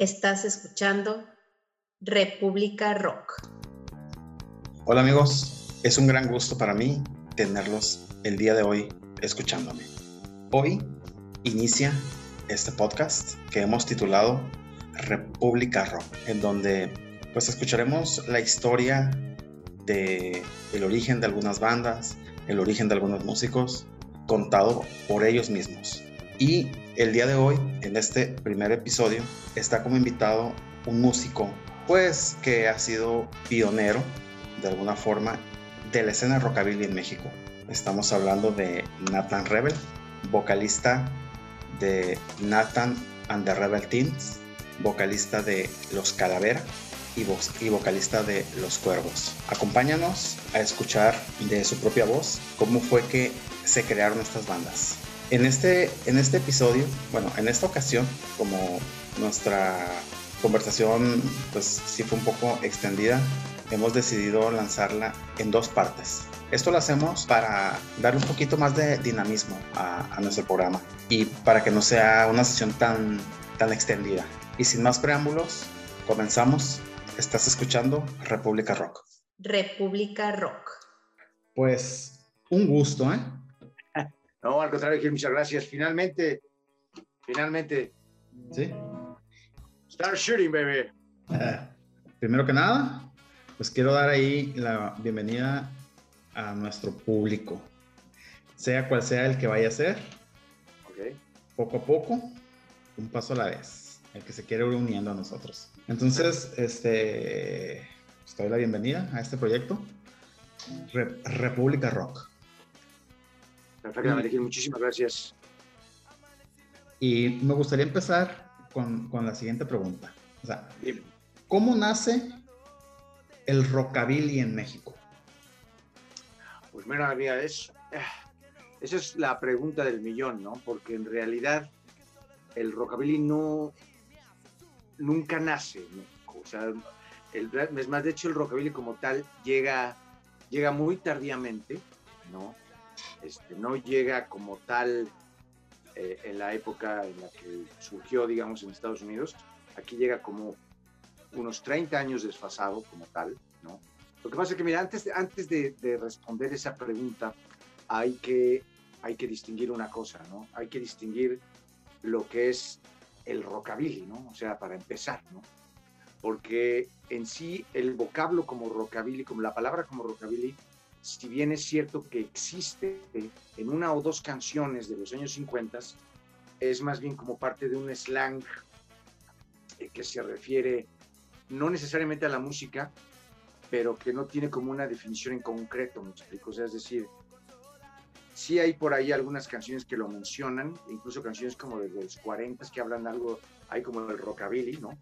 Estás escuchando República Rock. Hola amigos, es un gran gusto para mí tenerlos el día de hoy escuchándome. Hoy inicia este podcast que hemos titulado República Rock, en donde pues escucharemos la historia de el origen de algunas bandas, el origen de algunos músicos, contado por ellos mismos. Y el día de hoy, en este primer episodio, está como invitado un músico, pues que ha sido pionero de alguna forma de la escena rockabilly en México. Estamos hablando de Nathan Rebel, vocalista de Nathan and the Rebel Teens, vocalista de Los Calavera y, y vocalista de Los Cuervos. Acompáñanos a escuchar de su propia voz cómo fue que se crearon estas bandas. En este, en este episodio, bueno, en esta ocasión, como nuestra conversación pues sí fue un poco extendida, hemos decidido lanzarla en dos partes. Esto lo hacemos para darle un poquito más de dinamismo a, a, nuestro programa y para que no sea una sesión tan, tan extendida. Y sin más preámbulos, comenzamos. Estás escuchando República Rock. República Rock. Pues un gusto, ¿eh? No, al contrario, muchas gracias. Finalmente, finalmente. Sí. Start shooting, baby. Uh, primero que nada, pues quiero dar ahí la bienvenida a nuestro público, sea cual sea el que vaya a ser. Okay. Poco a poco, un paso a la vez, el que se quiere ir uniendo a nosotros. Entonces, este, pues te doy la bienvenida a este proyecto, Re República Rock. Perfectamente, muchísimas gracias. Y me gustaría empezar con, con la siguiente pregunta. O sea, ¿cómo nace el rockabilly en México? Pues mira, mira, es, esa es la pregunta del millón, ¿no? Porque en realidad el rockabilly no nunca nace, ¿no? O sea, el, es más, de hecho el rockabilly como tal llega, llega muy tardíamente, ¿no? Este, no llega como tal eh, en la época en la que surgió, digamos, en Estados Unidos. Aquí llega como unos 30 años desfasado como tal, ¿no? Lo que pasa es que, mira, antes, antes de, de, responder esa pregunta, hay que, hay que distinguir una cosa, ¿no? Hay que distinguir lo que es el rockabilly, ¿no? O sea, para empezar, ¿no? Porque en sí el vocablo como rockabilly, como la palabra como rockabilly, si bien es cierto que existe en una o dos canciones de los años 50, es más bien como parte de un slang que se refiere no necesariamente a la música, pero que no tiene como una definición en concreto, me explico. O sea, es decir, sí hay por ahí algunas canciones que lo mencionan, incluso canciones como de los 40 que hablan algo, hay como el rockabilly, ¿no?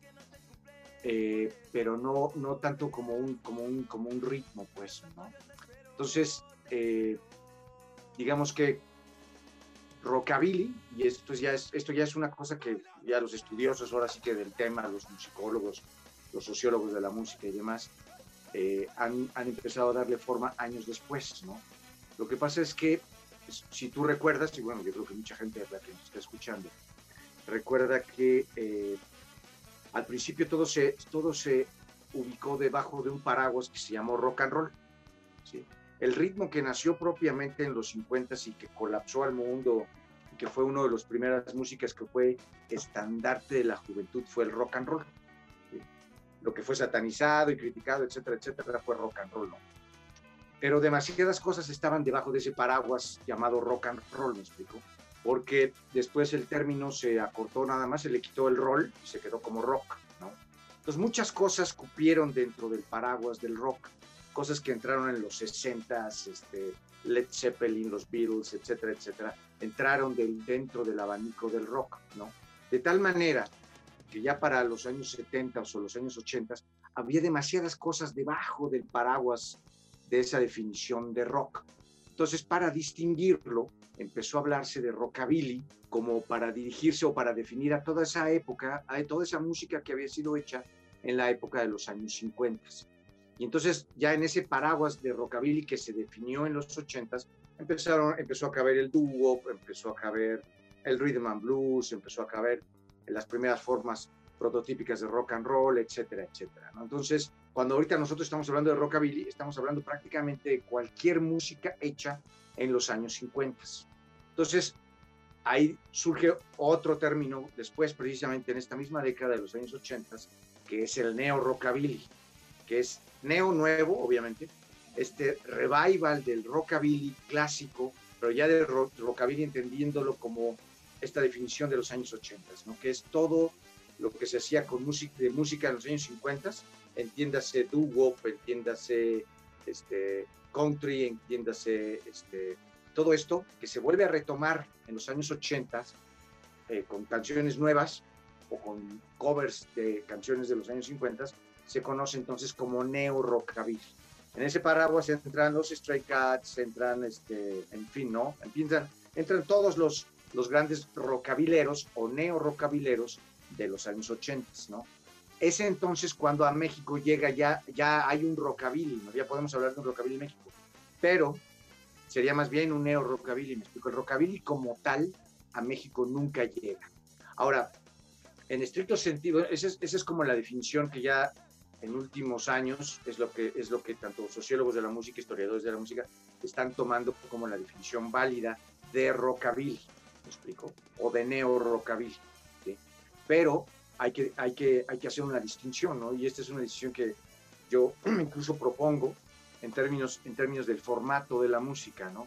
Eh, pero no, no tanto como un, como, un, como un ritmo, pues, ¿no? Entonces, eh, digamos que rockabilly, y esto ya, es, esto ya es una cosa que ya los estudiosos ahora sí que del tema, los musicólogos, los sociólogos de la música y demás, eh, han, han, empezado a darle forma años después, ¿no? Lo que pasa es que, pues, si tú recuerdas, y bueno, yo creo que mucha gente la que nos está escuchando, recuerda que eh, al principio todo se, todo se ubicó debajo de un paraguas que se llamó rock and roll, ¿sí? El ritmo que nació propiamente en los 50 y que colapsó al mundo, que fue una de las primeras músicas que fue estandarte de la juventud, fue el rock and roll. Lo que fue satanizado y criticado, etcétera, etcétera, fue rock and roll. Pero demasiadas cosas estaban debajo de ese paraguas llamado rock and roll, me explico. Porque después el término se acortó nada más, se le quitó el roll y se quedó como rock. Entonces muchas cosas cupieron dentro del paraguas del rock cosas que entraron en los 60, este, Led Zeppelin, los Beatles, etcétera, etcétera, entraron del, dentro del abanico del rock, ¿no? De tal manera que ya para los años 70 o los años 80 había demasiadas cosas debajo del paraguas de esa definición de rock. Entonces, para distinguirlo, empezó a hablarse de rockabilly como para dirigirse o para definir a toda esa época, a toda esa música que había sido hecha en la época de los años 50. Y entonces ya en ese paraguas de rockabilly que se definió en los 80 empezaron, empezó a caber el dúo, empezó a caber el rhythm and blues, empezó a caber las primeras formas prototípicas de rock and roll, etcétera, etcétera. ¿no? Entonces, cuando ahorita nosotros estamos hablando de rockabilly, estamos hablando prácticamente de cualquier música hecha en los años 50. Entonces, ahí surge otro término después, precisamente en esta misma década de los años 80, que es el neo-rockabilly, que es neo nuevo, obviamente, este revival del rockabilly clásico, pero ya del rockabilly entendiéndolo como esta definición de los años 80, ¿no? que es todo lo que se hacía con música, de música en los años 50, entiéndase doo-wop, entiéndase este, country, entiéndase este, todo esto que se vuelve a retomar en los años 80 eh, con canciones nuevas o con covers de canciones de los años 50, se conoce entonces como neo-rockabilly. En ese paraguas entran los Stray Cats, entran, este, en fin, ¿no? Entran, entran todos los, los grandes rockabileros o neo-rockabileros de los años 80, ¿no? Ese entonces cuando a México llega ya, ya hay un rockabilly, ¿no? ya podemos hablar de un rockabilly en México, pero sería más bien un neo-rockabilly, me explico, el rockabilly como tal a México nunca llega. Ahora, en estricto sentido, esa es, esa es como la definición que ya en últimos años es lo que es lo que tanto sociólogos de la música, historiadores de la música están tomando como la definición válida de rockabilly, ¿me explico? O de neo rockabilly. Pero hay que, hay, que, hay que hacer una distinción, ¿no? Y esta es una decisión que yo incluso propongo en términos, en términos del formato de la música, ¿no?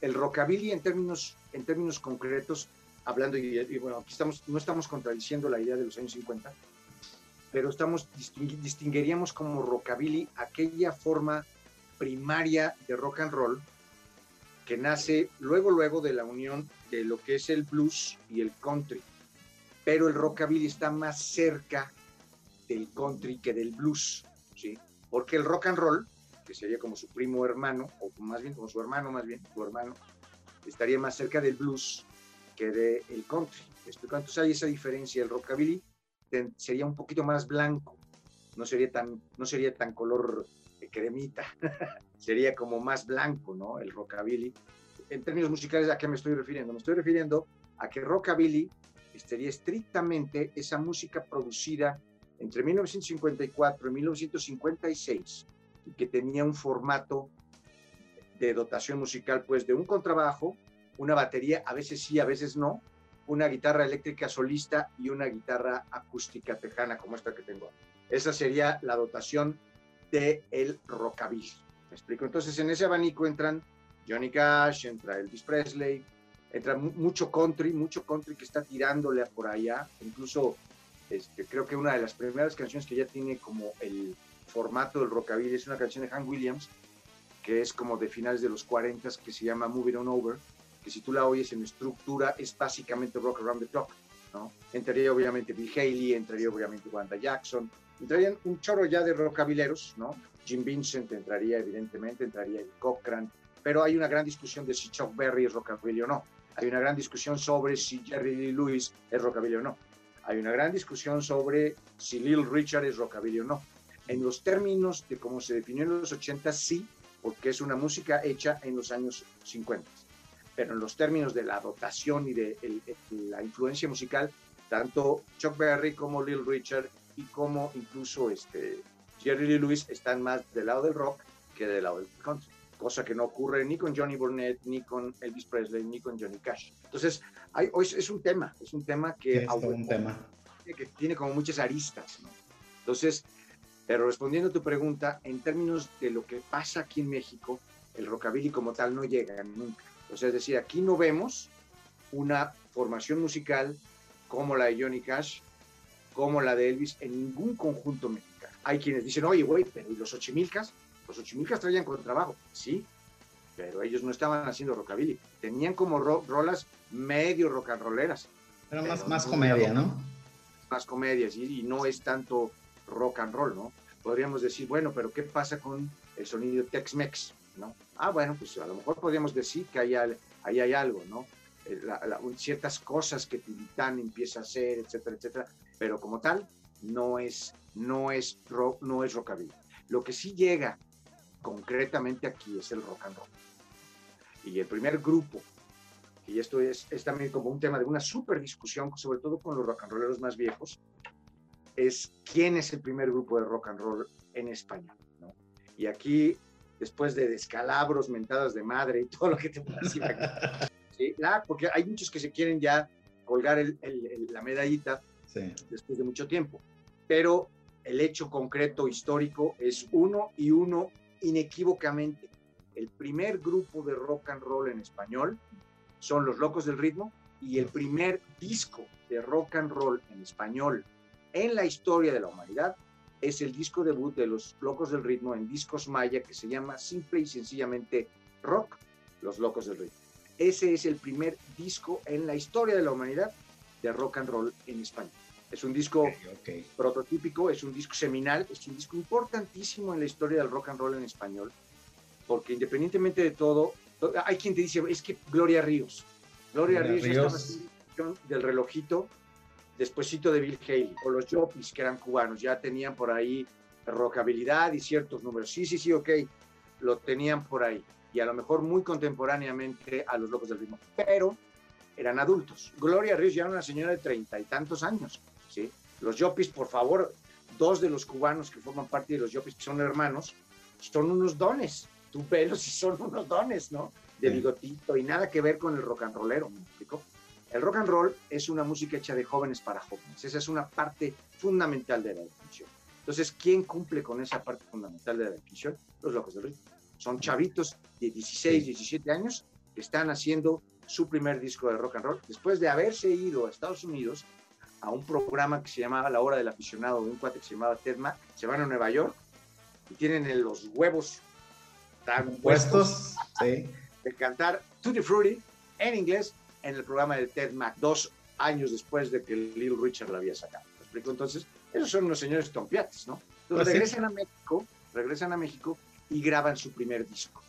El rockabilly en términos, en términos concretos, hablando, y, y bueno, aquí estamos, no estamos contradiciendo la idea de los años 50, pero estamos, distinguiríamos como rockabilly aquella forma primaria de rock and roll que nace luego, luego de la unión de lo que es el blues y el country. Pero el rockabilly está más cerca del country que del blues, ¿sí? Porque el rock and roll, que sería como su primo hermano, o más bien como su hermano, más bien, su hermano, estaría más cerca del blues que del country. Entonces hay esa diferencia. El rockabilly sería un poquito más blanco, no sería tan, no sería tan color cremita, sería como más blanco, ¿no? El rockabilly. En términos musicales, ¿a qué me estoy refiriendo? Me estoy refiriendo a que rockabilly sería estrictamente esa música producida entre 1954 y 1956 y que tenía un formato de dotación musical, pues de un contrabajo, una batería, a veces sí, a veces no, una guitarra eléctrica solista y una guitarra acústica tejana como esta que tengo. Esa sería la dotación del el rockabilly. ¿Me explico? Entonces en ese abanico entran Johnny Cash, entra Elvis Presley, entra mucho country, mucho country que está tirándole por allá. Incluso este, creo que una de las primeras canciones que ya tiene como el formato del rockabilly es una canción de Hank Williams, que es como de finales de los 40 que se llama Moving On Over que si tú la oyes en estructura es básicamente Rock Around the Clock, ¿no? Entraría obviamente Bill Haley, entraría obviamente Wanda Jackson, entrarían un chorro ya de rockabileros, ¿no? Jim Vincent entraría evidentemente, entraría Cochran, pero hay una gran discusión de si Chuck Berry es rockabilly o no. Hay una gran discusión sobre si Jerry Lee Lewis es rockabilly o no. Hay una gran discusión sobre si Lil Richard es rockabilly o no. En los términos de cómo se definió en los 80, sí, porque es una música hecha en los años 50 pero en los términos de la dotación y de la influencia musical, tanto Chuck Berry como Lil Richard y como incluso este, Jerry Lee Lewis están más del lado del rock que del lado del country, cosa que no ocurre ni con Johnny Burnett, ni con Elvis Presley, ni con Johnny Cash. Entonces, hay, hoy es un tema, es un tema que, es un tema. que tiene como muchas aristas. ¿no? Entonces, pero respondiendo a tu pregunta, en términos de lo que pasa aquí en México, el rockabilly como tal no llega nunca. O sea, es decir, aquí no vemos una formación musical como la de Johnny Cash, como la de Elvis, en ningún conjunto mexicano. Hay quienes dicen, oye, güey, pero ¿y los Ochimilcas? Los Ochimilcas traían contrabajo. Sí, pero ellos no estaban haciendo rockabilly. Tenían como rolas medio rock and rolleras. Pero más, más comedia, ¿no? Más comedia, sí, y no es tanto rock and roll, ¿no? Podríamos decir, bueno, pero ¿qué pasa con el sonido Tex-Mex? ¿No? Ah, bueno, pues a lo mejor podríamos decir que ahí hay, algo, ¿no? Eh, ciertas cosas que Tintán empieza a hacer, etcétera, etcétera, pero como tal, no es, no es, no es rockabilly. Lo que sí llega concretamente aquí es el rock and roll. Y el primer grupo, y esto es, también como un tema de una súper discusión, sobre todo con los rock and rolleros más viejos, es quién es el primer grupo de rock and roll en España. ¿no? Y aquí, después de descalabros, mentadas de madre y todo lo que te puedas imaginar, ¿sí? La, porque hay muchos que se quieren ya colgar el, el, la medallita sí. después de mucho tiempo. Pero el hecho concreto histórico es uno y uno inequívocamente. El primer grupo de rock and roll en español son Los Locos del Ritmo y el primer disco de rock and roll en español en la historia de la humanidad es el disco debut de Los Locos del Ritmo en Discos Maya que se llama simple y sencillamente Rock, Los Locos del Ritmo. Ese es el primer disco en la historia de la humanidad de rock and roll en España. Es un disco prototípico, es un disco seminal, es un disco importantísimo en la historia del rock and roll en español, porque independientemente de todo, hay quien te dice, es que Gloria Ríos, Gloria, Ríos, Ríos. del relojito, despuésito de Bill Haley, o los Jopis, que eran cubanos, ya tenían por ahí rockabilidad y ciertos números. Sí, sí, sí, ok, lo tenían por ahí. Y a lo mejor muy contemporáneamente a los Locos del Ritmo. Pero eran adultos. Gloria Ríos ya era una señora de treinta y tantos años. ¿sí? Los Yopis, por favor, dos de los cubanos que forman parte de los Yopis, que son hermanos, son unos dones. Tú velos y son unos dones, ¿no? De bigotito y nada que ver con el rock and rollero, ¿me explico? El rock and roll es una música hecha de jóvenes para jóvenes. Esa es una parte fundamental de la definición. Entonces, ¿quién cumple con esa parte fundamental de la definición? Los locos del ritmo. Son chavitos de 16, 17 años que están haciendo su primer disco de rock and roll después de haberse ido a Estados Unidos a un programa que se llamaba La Hora del Aficionado, de un cuate que se llamaba Ted Mack. Se van a Nueva York y tienen los huevos tan puestos, sí. de cantar Tutti Frutti en inglés en el programa de Ted Mack, dos años después de que Little Richard lo había sacado. ¿Me explico? Entonces, esos son unos señores tompiates, ¿no? Entonces pues regresan a México, regresan a México y graban su primer disco.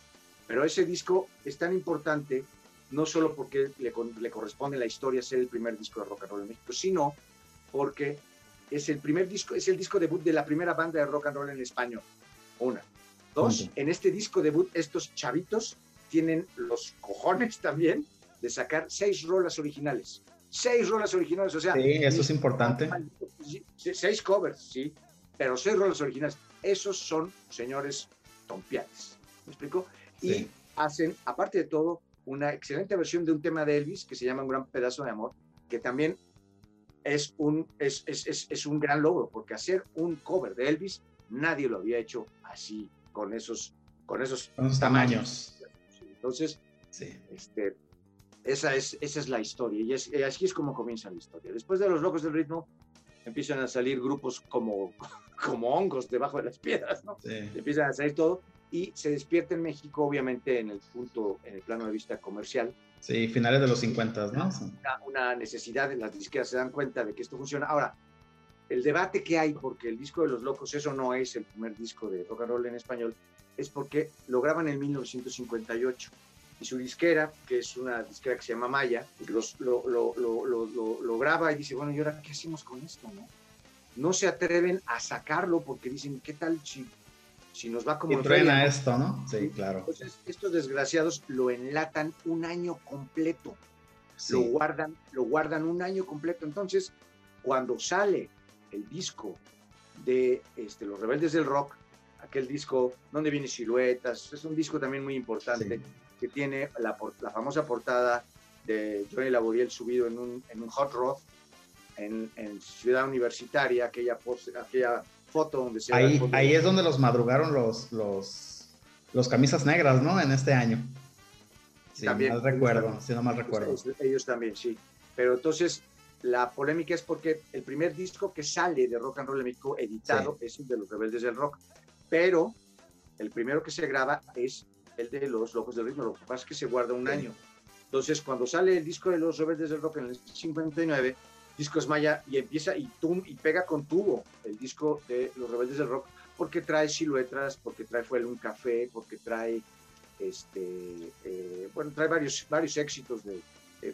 Pero ese disco es tan importante no solo porque le, le, corresponde la historia ser el primer disco de rock and roll en México, sino porque es el primer disco, es el disco debut de la primera banda de rock and roll en español. Una. Dos, en este disco debut, estos chavitos tienen los cojones también de sacar seis rolas originales. Seis rolas originales, o sea. Sí, eso es importante. Seis covers, sí, pero seis rolas originales. Esos son señores tompiates. ¿Me explico? Y hacen, aparte de todo, una excelente versión de un tema de Elvis que se llama Un gran pedazo de amor, que también es un, es, es, es, un gran logro, porque hacer un cover de Elvis, nadie lo había hecho así, con esos, con esos, tamaños. Entonces, sí. este, esa es, esa es la historia y, es, así es como comienza la historia. Después de los locos del ritmo empiezan a salir grupos como, como hongos debajo de las piedras, ¿no? Empiezan a salir todo y se despierta en México, obviamente, en el punto, en el plano de vista comercial. Sí, finales de los 50, ¿no? Una, una necesidad, las disqueras se dan cuenta de que esto funciona. Ahora, el debate que hay, porque el disco de los locos, eso no es el primer disco de rock and roll en español, es porque lo graban en 1958 y su disquera, que es una disquera que se llama Maya, los, lo, lo, lo, lo, graba y dice, bueno, ¿y ahora qué hacemos con esto? No? no se atreven a sacarlo porque dicen, ¿qué tal si, si nos va como... Y truena esto, ¿no? Sí, claro. Entonces, estos desgraciados lo enlatan un año completo. Lo, guardan, lo guardan un año completo. Entonces, cuando sale el disco de este, Los Rebeldes del Rock, aquel disco donde viene siluetas, es un disco también muy importante que tiene la, la, famosa portada de Johnny Laboriel subido en un, en un hot rod en, en, Ciudad Universitaria, aquella, aquella foto donde se... Ahí, ahí es donde los madrugaron los, los, los camisas negras, ¿no? En este año. Sí, también, mal recuerdo, si no mal recuerdo. Ellos, también, sí. Pero entonces, la polémica es porque el primer disco que sale de Rock and Roll en México editado es el de los Rebeldes del Rock, pero el primero que se graba es el de los Locos del Ritmo, lo que pasa es que se guarda un año. Entonces, cuando sale el disco de los Rebeldes del Rock en el 59, Discos Maya, y empieza y, tum, y pega con tubo el disco de los Rebeldes del Rock, porque trae siluetas, porque trae Fue un café, porque trae, este, eh, bueno, trae varios, varios éxitos de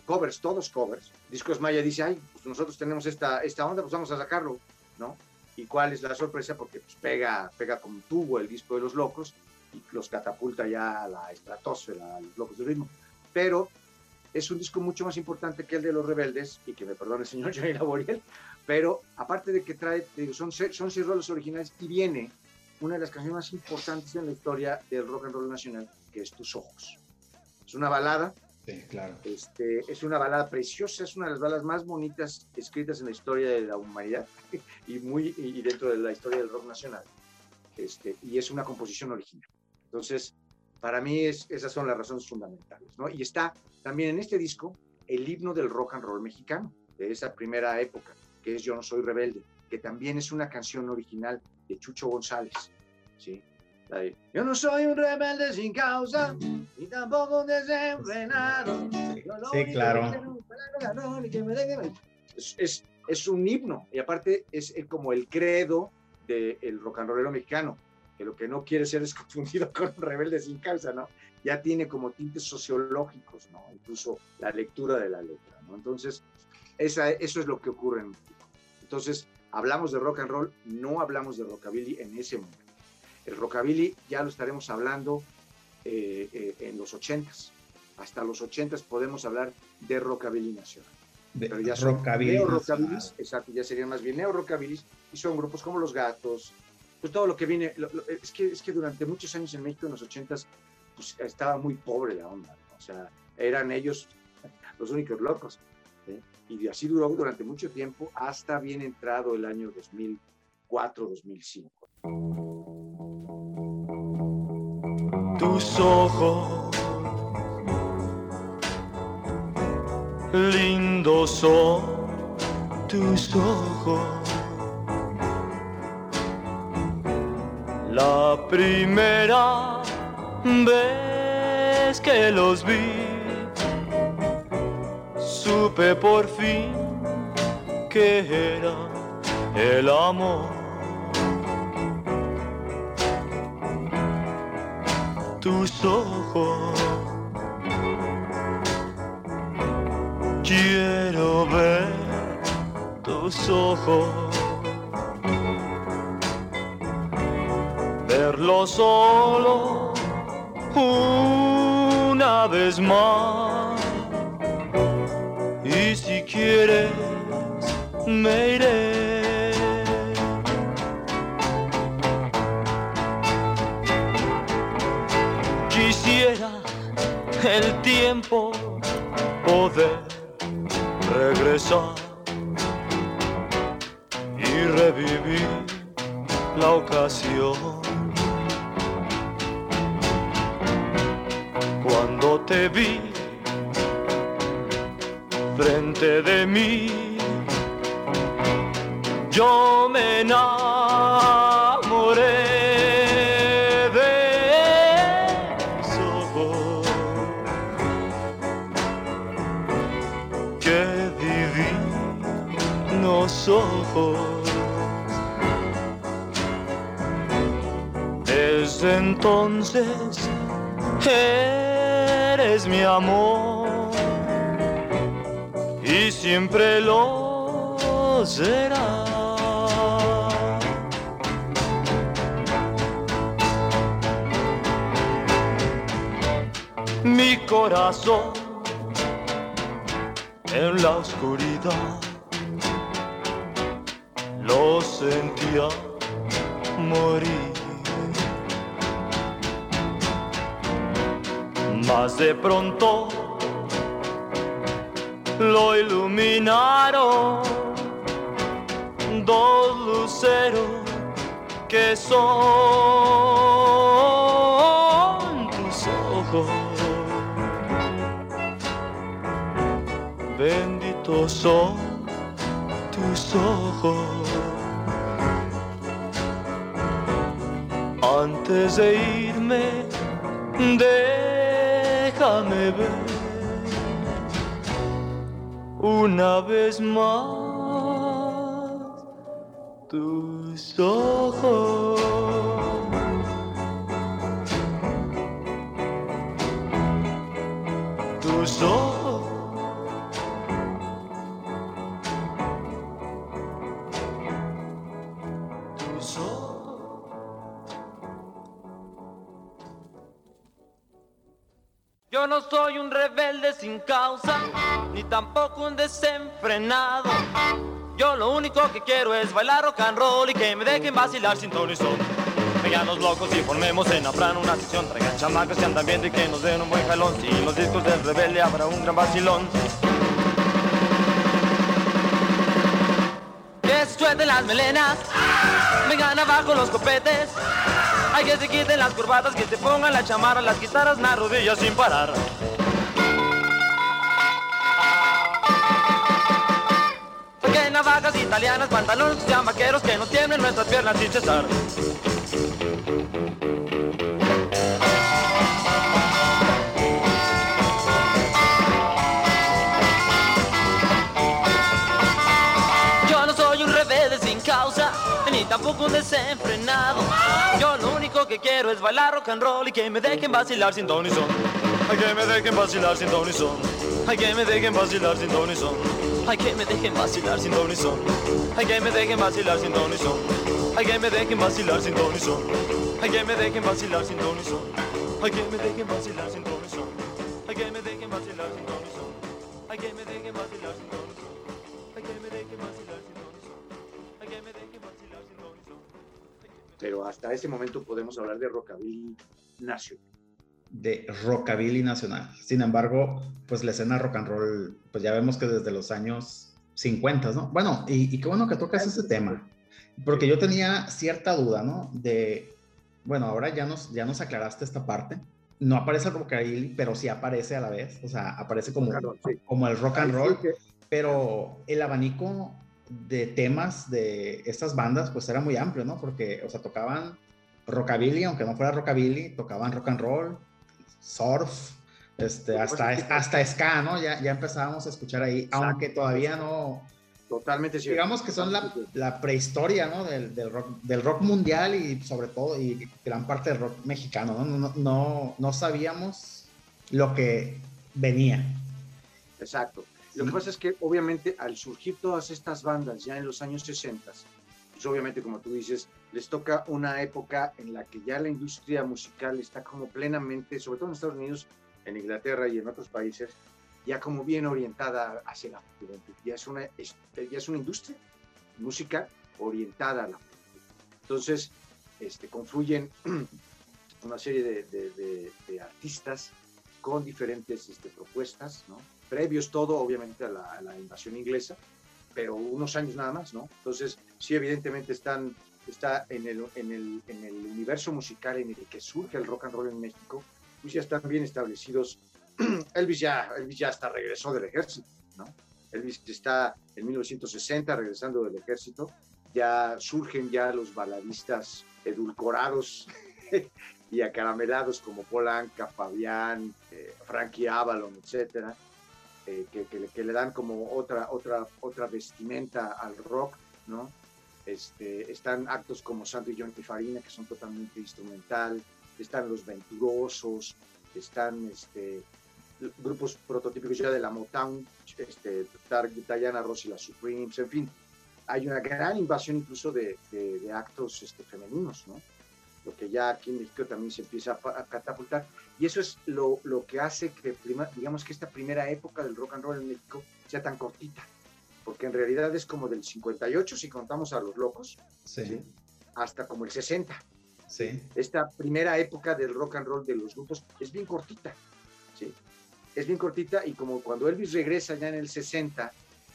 covers, todos covers. Discos Maya dice, ay, pues nosotros tenemos esta, esta onda, pues vamos a sacarlo, ¿no? ¿Y cuál es la sorpresa? Porque pues, pega, pega con tubo el disco de los locos y los catapulta ya a la estratosfera, a los locos de ritmo. Pero es un disco mucho más importante que el de Los Rebeldes, y que me perdone el señor Johnny Laboriel, Pero aparte de que trae, son, son seis roles originales y viene una de las canciones más importantes en la historia del rock and roll nacional, que es Tus Ojos. Es una balada. Sí, claro. Este, es una balada preciosa, es una de las baladas más bonitas escritas en la historia de la humanidad y, muy, y dentro de la historia del rock nacional. Este, y es una composición original. Entonces, para mí es, esas son las razones fundamentales. ¿no? Y está también en este disco el himno del rock and roll mexicano, de esa primera época, que es Yo no soy rebelde, que también es una canción original de Chucho González. ¿sí? Yo no soy un rebelde sin causa, ni tampoco un desenfrenado. Sí, claro. Es, es, un himno, y aparte es como el credo del rock and rollero mexicano, que lo que no quiere ser es confundido con un rebelde sin causa, ¿no? Ya tiene como tintes sociológicos, ¿no? Incluso la lectura de la letra, ¿no? Entonces, esa, eso es lo que ocurre en México. Entonces, hablamos de rock and roll, no hablamos de rockabilly en ese momento. El rockabilly ya lo estaremos hablando eh, eh, en los ochentas. Hasta los ochentas podemos hablar de rockabilly nacional. De Pero ya son rockabilly, exacto, ya serían más bien neo rockabilis y son grupos como Los Gatos, pues todo lo que viene, es, que, es que durante muchos años en México, en los ochentas, pues estaba muy pobre la onda, o sea, eran ellos los únicos locos. Y así duró durante mucho tiempo hasta bien entrado el año 2004-2005. Tus ojos lindos son tus ojos. La primera vez que los vi supe por fin que era el amor. Tus ojos, quiero ver tus ojos, verlo solo una vez más y si quieres me iré. Quisiera el tiempo poder regresar y revivir la ocasión. Vi frente de mí. Yo me enamoré de ojos que divinos ojos. Entonces eres mi amor y siempre lo será. Mi corazón en la oscuridad lo sentía de pronto lo iluminaron dos luceros que son tus ojos. Benditos son tus ojos. Antes de irme, déjame ver una vez más tus ojos. Yo no soy un rebelde sin causa ni tampoco un desenfrenado. Yo lo único que quiero es bailar rock and roll y que me dejen vacilar sin ton y son. Vengan los locos y formemos en Afran una sección. Traigan chamacas que andan bien y que nos den un buen jalón. Si los discos del rebelde habrá un gran vacilón. Que se suelten las melenas, vengan abajo los copetes. Hay que se quiten las corbatas, que se pongan la chamarra, las guitarras, las rodillas sin parar. Que navajas italianas, pantalones ya vaqueros, que no tiemblen nuestras piernas sin cesar. Un desenfrenado. Yo lo único que quiero es bailar rock and roll y que me dejen vacilar sin ton y son. Ay, que me dejen vacilar sin ton y son. Ay, que me dejen vacilar sin ton y son. Ay, que me dejen vacilar sin ton y son. Ay, que me dejen vacilar sin ton y son. Ay, que me dejen vacilar sin ton y son. Ay, que me dejen vacilar sin ton y son. Ay, que me dejen vacilar sin ton y son. Ay, que me dejen Pero hasta ese momento podemos hablar de rockabilly nacional. de rockabilly nacional. Sin embargo, pues la escena rock and roll, pues ya vemos que desde los años 50, ¿no? Bueno, y, y qué bueno que tocas ese tema, porque yo tenía cierta duda, ¿no? De, bueno, ahora ya nos, ya nos aclaraste esta parte. No aparece el rockabilly, pero sí aparece a la vez, o sea, aparece como, Claro, sí. como el rock and roll, pero el abanico de temas de estas bandas pues era muy amplio, ¿no? Porque, o sea, tocaban rockabilly, aunque no fuera rockabilly, tocaban rock and roll, surf, este, hasta, hasta ska, ¿no? Ya, ya empezábamos a escuchar ahí, Exacto. aunque todavía no, Totalmente cierto. digamos que son la, la prehistoria, ¿no? Del, del rock, del rock mundial y sobre todo, y gran parte del rock mexicano, ¿no? No, no, no sabíamos lo que venía. Exacto. Lo que pasa es que obviamente al surgir todas estas bandas ya en los años 60, pues obviamente como tú dices, les toca una época en la que ya la industria musical está como plenamente, sobre todo en Estados Unidos, en Inglaterra y en otros países, ya como bien orientada hacia la juventud. Ya es una, es- ya es una industria musical orientada a la juventud. Entonces, este, confluyen una serie de artistas con diferentes este, propuestas, ¿no? Previos todo, obviamente, a la, a la invasión inglesa, pero unos años nada más, ¿no? Entonces, sí, evidentemente están, está en el, en, el, en el universo musical en el que surge el rock and roll en México, pues ya están bien establecidos. Elvis ya, Elvis ya hasta regresó del ejército, ¿no? Elvis está en 1960 regresando del ejército, ya surgen ya los baladistas edulcorados y acaramelados como Paul Anka, Fabián, eh, Frankie Avalon, etcétera, eh, que, que que le dan como otra, otra, otra vestimenta al rock, ¿no? Este, están actos como Santo y Johnny Farina, que son totalmente instrumental, están los venturosos, están este, grupos prototípicos ya de la Motown, este, Diana Ross y las Supremes, en fin, hay una gran invasión incluso de, de, de actos este, femeninos, ¿no? Lo que ya aquí en México también se empieza a, a catapultar. Y eso es lo, lo que hace que, prima, digamos que esta primera época del rock and roll en México sea tan cortita. Porque en realidad es como del 58, si contamos a los locos, Sí, ¿sí? hasta como el 60. sí. Esta primera época del rock and roll de los grupos es bien cortita. ¿sí? Es bien cortita y como cuando Elvis regresa ya en el 60,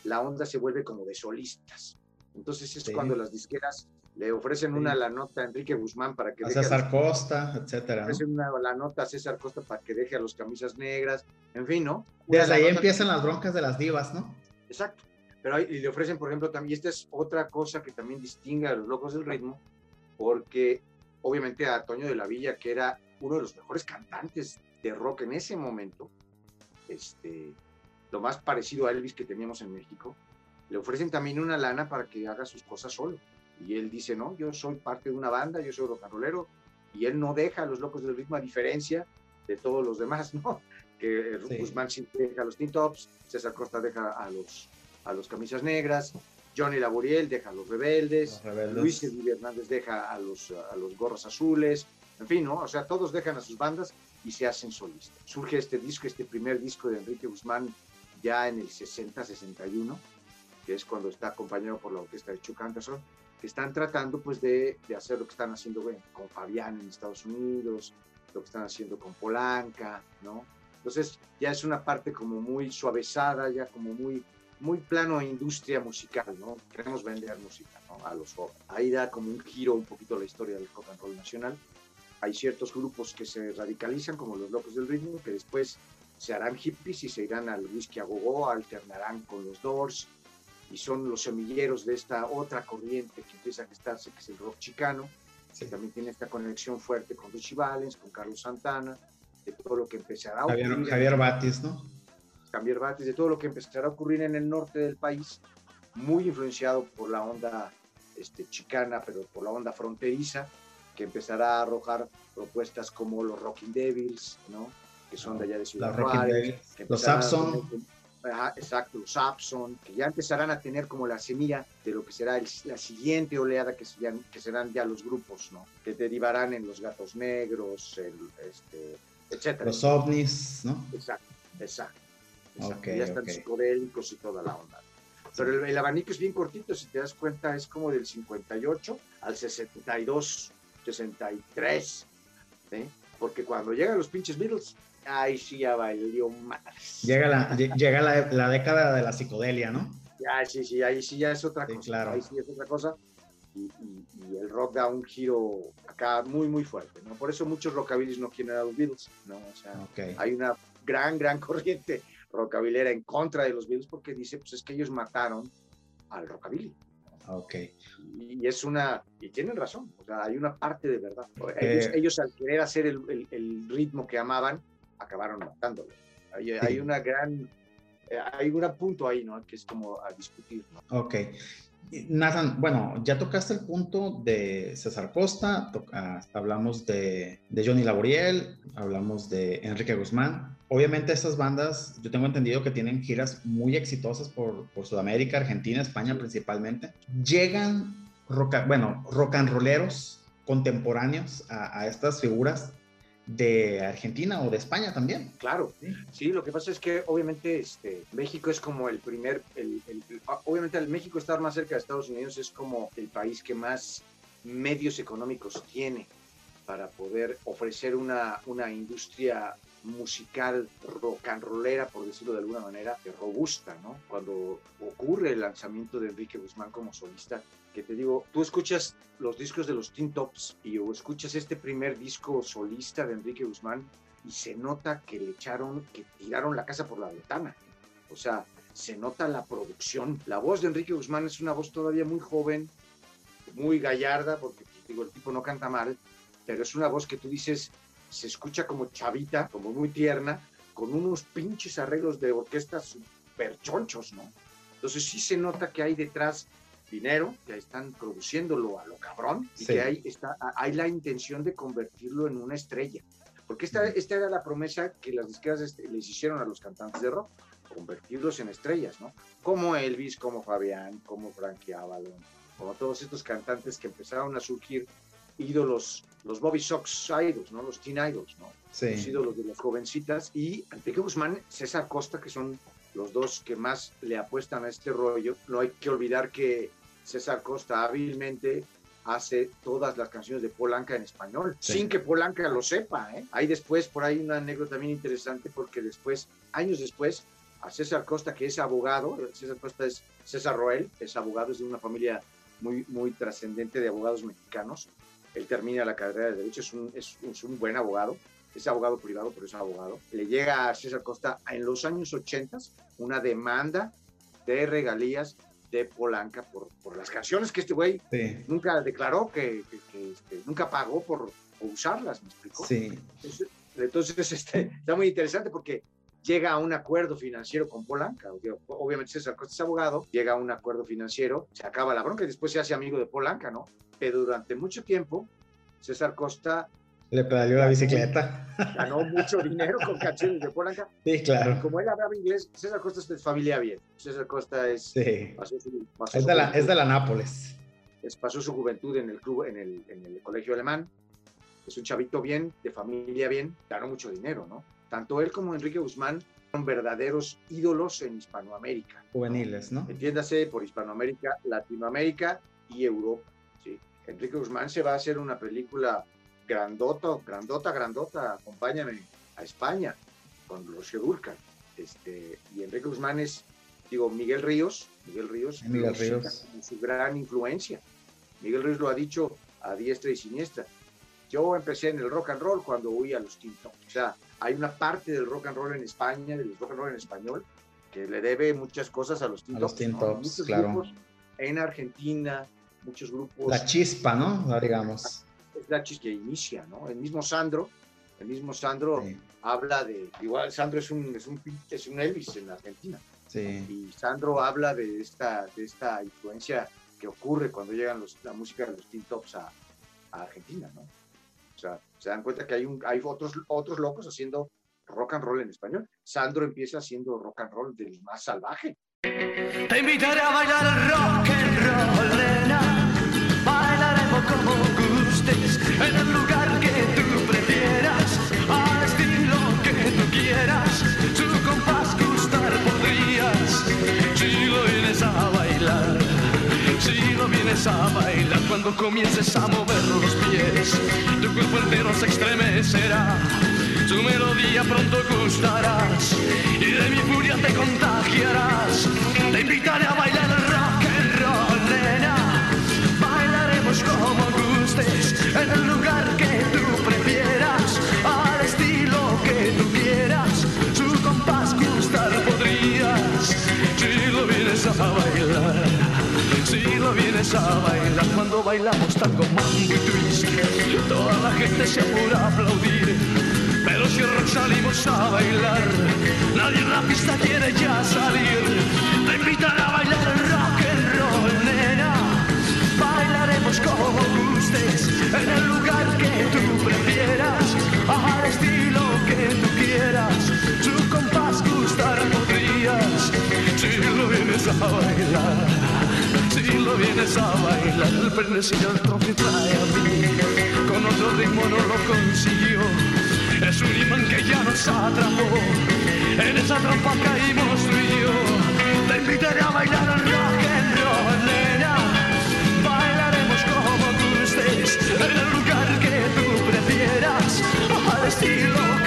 la onda se vuelve como de solistas. Entonces es Sí. cuando las disqueras le ofrecen una la nota a Enrique Guzmán para que A deje a César los- Costa, etcétera. ofrecen una, la nota a César Costa para que deje a los camisas negras, en fin, ¿no? Una Desde ahí nota- empiezan las broncas de las divas, ¿no? Exacto. Pero ahí, le ofrecen, por ejemplo, también, y esta es otra cosa que también distingue a los locos del ritmo, porque obviamente a Toño de la Villa, que era uno de los mejores cantantes de rock en ese momento, este, lo más parecido a Elvis que teníamos en México, le ofrecen también una lana para que haga sus cosas solo. Y él dice, no, yo soy parte de una banda, yo soy rollero, y él no deja a los locos del ritmo a diferencia de todos los demás, ¿no? Que Sí. Guzmán deja a los Teen Tops, César Costa deja a los, a los Camisas Negras, Johnny Laboriel deja a los Rebeldes, Los rebeldes. Luis Edwin Hernández deja a los, a los Gorros Azules, en fin, ¿no? O sea, todos dejan a sus bandas y se hacen solistas. Surge este disco, este primer disco de Enrique Guzmán ya en el 60-61, que es cuando está acompañado por la orquesta de Chuck Anderson, que están tratando pues de, de hacer lo que están haciendo bueno, con Fabián en Estados Unidos, lo que están haciendo con Polanca, ¿no? Entonces ya es una parte como muy suavizada, ya como muy, muy plano industria musical, ¿no? Queremos vender música ¿no? a los jóvenes. Ahí da como un giro un poquito la historia del rock and roll nacional. Hay ciertos grupos que se radicalizan, como los Locos del Ritmo, que después se harán hippies y se irán al whisky a gogo, alternarán con los Doors, y son los semilleros de esta otra corriente que empieza a gestarse, que es el rock chicano, que también tiene esta conexión fuerte con Richie Valens, con Carlos Santana, de todo lo que empezará a Javier, ocurrir. Javier Batis, ¿no? Javier Batis, de todo lo que empezará a ocurrir en el norte del país, muy influenciado por la onda este, chicana, pero por la onda fronteriza, que empezará a arrojar propuestas como los Rocking Devils, ¿no? que son de allá de Ciudad Juárez, los Sapson. Ajá, exacto, los Sapson, que ya empezarán a tener como la semilla de lo que será el- la siguiente oleada que serán, que serán ya los grupos, ¿no? Que derivarán en los gatos negros, el, este, etcétera. Los ovnis, ¿no? Exacto, exacto. exacto. Ya están ok. psicodélicos y toda la onda. Pero el, el abanico es bien cortito, si te das cuenta, es como del 58 al 62, 63, ¿sí? Porque cuando llegan los pinches Beatles, ahí sí ya valió más. Llega la, lle- llega la, la década de la psicodelia, ¿no? Ya, sí, sí, ahí sí ya es otra Sí, cosa. claro. Ahí sí es otra cosa. Y, y- y el rock da un giro acá muy, muy fuerte, ¿no? Por eso muchos rockabilis no quieren a los Beatles, ¿no? O sea, Ok. hay una gran, gran corriente rockabilera en contra de los Beatles porque dice, pues es que ellos mataron al rockabilly. Ok. Y es una, y tienen razón, o sea, hay una parte de verdad. Ellos, Eh. ellos al querer hacer el, el- el ritmo que amaban, acabaron matándolo. Hay, hay una gran, eh, hay un punto ahí, ¿no? Que es como a discutir, ¿no? Ok. Nathan, bueno, ya tocaste el punto de César Costa, to- ah, hablamos de, de Johnny Laboriel, hablamos de Enrique Guzmán. Obviamente estas bandas, yo tengo entendido que tienen giras muy exitosas por, por Sudamérica, Argentina, España principalmente. Llegan, roca, bueno, rock and rolleros contemporáneos a, a estas figuras de Argentina o de España también. Claro, Sí. sí, lo que pasa es que obviamente este, México es como el primer, el, el- el- ah, obviamente al México estar más cerca de Estados Unidos es como el país que más medios económicos tiene para poder ofrecer una, una industria musical rock and rollera, por decirlo de alguna manera, eh, robusta, ¿no? Cuando ocurre el lanzamiento de Enrique Guzmán como solista, que te digo, tú escuchas los discos de los Teen Tops y o escuchas este primer disco solista de Enrique Guzmán y se nota que le echaron, que tiraron la casa por la ventana. O sea, se nota la producción. La voz de Enrique Guzmán es una voz todavía muy joven, muy gallarda, porque digo, el tipo no canta mal, pero es una voz que tú dices, se escucha como chavita, como muy tierna, con unos pinches arreglos de orquesta súper chonchos, ¿no? Entonces sí se nota que hay detrás dinero, que están produciéndolo a lo cabrón, y Sí. que hay, está, hay la intención de convertirlo en una estrella. Porque esta, esta era la promesa que las disqueras este, les hicieron a los cantantes de rock, convertirlos en estrellas, ¿no? Como Elvis, como Fabián, como Frankie Avalon, como todos estos cantantes que empezaron a surgir ídolos, los Bobby Sox idols, ¿no? Los teen idols, ¿no? Los Sí. ídolos de las jovencitas y Enrique Guzmán, César Costa, que son los dos que más le apuestan a este rollo. No hay que olvidar que César Costa hábilmente hace todas las canciones de Polanca en español, Sí. sin que Polanca lo sepa. ¿eh? Hay después, por ahí una anécdota también interesante, porque después, años después, a César Costa, que es abogado, César Costa es César Roel, es abogado, es de una familia muy, muy trascendente de abogados mexicanos. Él termina la carrera de Derecho, es un, es, es un buen abogado, es abogado privado, pero es abogado. Le llega a César Costa en los años 80 una demanda de regalías de Polanca por, por las canciones que este güey Sí. nunca declaró que, que- que, este, nunca pagó por, por usarlas, ¿me explicó? Sí. Entonces, entonces, este, está muy interesante porque llega a un acuerdo financiero con Polanca. Obviamente César Costa es abogado, llega a un acuerdo financiero, se acaba la bronca y después se hace amigo de Polanca, ¿no? Durante mucho tiempo, César Costa Le pedaleó la bicicleta. ganó mucho dinero con canciones de Polanca. Sí, claro. como él hablaba inglés, César Costa es de familia bien. César Costa es, Sí. pasó, su, pasó Es de la, es de la Nápoles. es- pasó su juventud en el club, en el, en el colegio alemán. Es un chavito bien, de familia bien, ganó mucho dinero, ¿no? Tanto él como Enrique Guzmán Son verdaderos ídolos en Hispanoamérica. Juveniles, ¿no? Entiéndase por Hispanoamérica, Latinoamérica y Europa. ¿sí? Enrique Guzmán se va a hacer una película grandota, grandota, grandota, acompáñame a España con Rocío Dúrcal. Este, y Enrique Guzmán es, digo, Miguel Ríos, Miguel Ríos, Miguel Ríos. como su gran influencia. Miguel Ríos lo ha dicho a diestra y siniestra. Yo empecé en el rock and roll cuando oí a los Tintos. O sea, hay una parte del rock and roll en España, del rock and roll en español, que le debe muchas cosas a los Tin A los Tops, Tin ¿no? Claro. en Argentina, muchos grupos La chispa, ¿no? Digamos. es la chis que inicia, ¿no? El mismo Sandro, el mismo Sandro Sí, habla de, igual Sandro es un, es un, es un Elvis en Argentina, sí. y Sandro habla de esta, de esta influencia que ocurre cuando llegan los, la música de los Teen Tops a, a Argentina, ¿no? O sea, se dan cuenta que hay, un, hay otros, otros locos haciendo rock and roll en español. Sandro empieza haciendo rock and roll del más salvaje. Te invitaré a bailar rock and roll, en el lugar que tú prefieras, al estilo que tú quieras. Su compás gustar podrías, si lo vienes a bailar. Si lo vienes a bailar cuando comiences a mover los pies, tu cuerpo entero se estremecerá. Su melodía pronto gustarás y de mi furia te contagiarás. Te invitaré a bailar rock and roll, nena. Bailaremos como en el lugar que tú prefieras, al estilo que tú quieras. Su compás gustar podrías si lo vienes a bailar. Si lo vienes a bailar cuando bailamos tango, mambo y twist, toda la gente se apura a aplaudir. Pero si salimos a bailar, nadie en la pista quiere ya salir. Te invitaré a bailar rock and vienes a bailar, el pernecillo del trofi trae a mí. Con otro ritmo no lo consiguió. Es un imán que ya nos atrapó. En esa trampa caímos tú y yo. Te invitaré a bailar rock and roll, nena. Bailaremos como gustes, en el lugar que tú prefieras, al estilo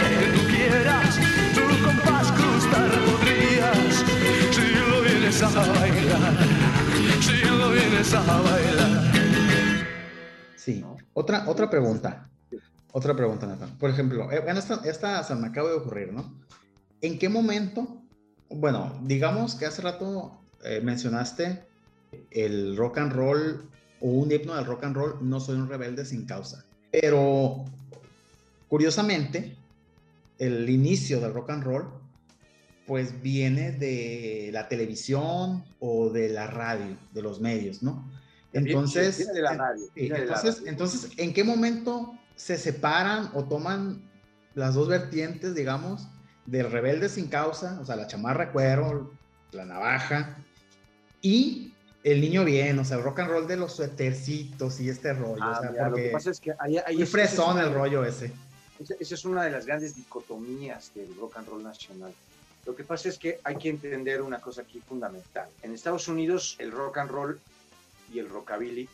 Sí. Otra, otra pregunta. Otra pregunta, Nathan. Por ejemplo, eh, esta, esta se me acaba de ocurrir, ¿no? ¿En qué momento, bueno, digamos que hace rato eh, mencionaste el rock and roll o un himno del rock and roll, no soy un rebelde sin causa. Pero, curiosamente, el inicio del rock and roll, pues viene de la televisión o de la radio, de los medios, ¿no? Entonces, Viene de la radio. Viene de la entonces, radio. entonces, ¿en qué momento se separan o toman las dos vertientes, digamos, del rebelde sin causa, o sea, la chamarra cuero, la navaja, y el niño bien, o sea, el rock and roll de los suétercitos y este rollo, Ah, o sea, mira, lo que porque pasa es que ahí, ahí fresón es el rollo ese. Esa es una de las grandes dicotomías del rock and roll nacional. Lo que pasa es que hay que entender una cosa aquí fundamental. En Estados Unidos el rock and roll y el rockabilly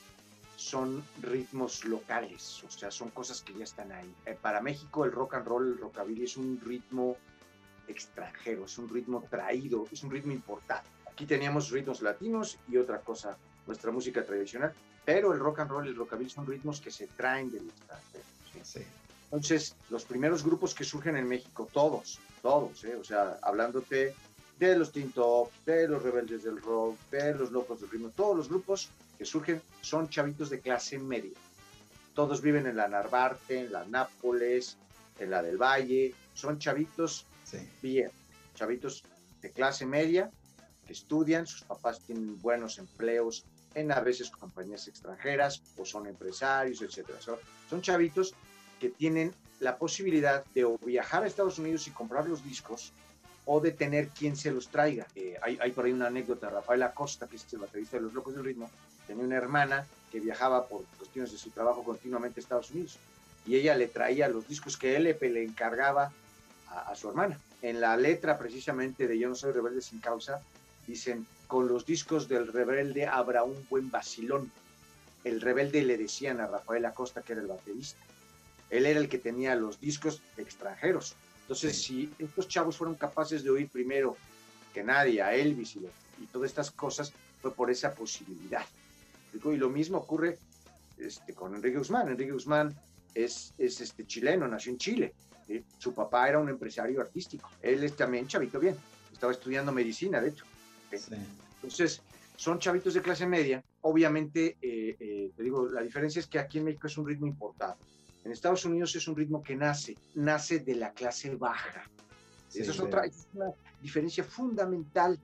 son ritmos locales, o sea, son cosas que ya están ahí. Eh, para México el rock and roll, el rockabilly es un ritmo extranjero, es un ritmo traído, es un ritmo importante. Aquí teníamos ritmos latinos y otra cosa, nuestra música tradicional, pero el rock and roll y el rockabilly son ritmos que se traen del extranjero. ¿sí? Sí. Entonces, los primeros grupos que surgen en México, todos, todos, ¿eh? o sea, hablándote de los Teen Tops, de los Rebeldes del Rock, de los Locos del Ritmo, todos los grupos que surgen son chavitos de clase media. Todos viven en la Narvarte, en la Nápoles, en la del Valle, son chavitos Sí. bien, chavitos de clase media que estudian, sus papás tienen buenos empleos en a veces compañías extranjeras o son empresarios, etcétera. Son, son chavitos que tienen la posibilidad de viajar a Estados Unidos y comprar los discos o de tener quien se los traiga. Eh, hay, hay por ahí una anécdota, Rafael Acosta, que es el baterista de Los Locos del Ritmo, tenía una hermana que viajaba por cuestiones de su trabajo continuamente a Estados Unidos y ella le traía los discos que le, le encargaba a, a su hermana. En la letra precisamente de Yo no soy rebelde sin causa, dicen, con los discos del rebelde habrá un buen vacilón. El rebelde le decían a Rafael Acosta que era el baterista. Él era el que tenía los discos extranjeros. Entonces, si estos chavos fueron capaces de oír primero que nadie a Elvis y, y todas estas cosas, fue por esa posibilidad. Y lo mismo ocurre este, con Enrique Guzmán. Enrique Guzmán es, es este, chileno, nació en Chile. ¿sí? Su papá era un empresario artístico. Él es también chavito bien. Estaba estudiando medicina, de hecho. ¿sí? Entonces, son chavitos de clase media. Obviamente, eh, eh, te digo, la diferencia es que aquí en México es un ritmo importado. En Estados Unidos es un ritmo que nace, nace de la clase baja. Sí, Esa es otra es una diferencia fundamental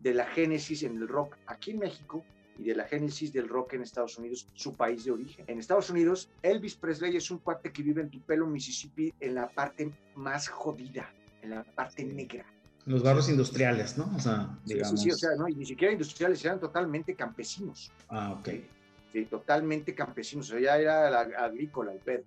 de la génesis en el rock aquí en México y de la génesis del rock en Estados Unidos, su país de origen. En Estados Unidos, Elvis Presley es un cuate que vive en Tupelo, Mississippi, en la parte más jodida, en la parte negra. Los barrios industriales, ¿no? O sea, digamos. Sí, sí, o sea, no, y ni siquiera industriales, eran totalmente campesinos. Ah, ok. Sí, totalmente campesinos, o sea, ya era la, agrícola el pedo.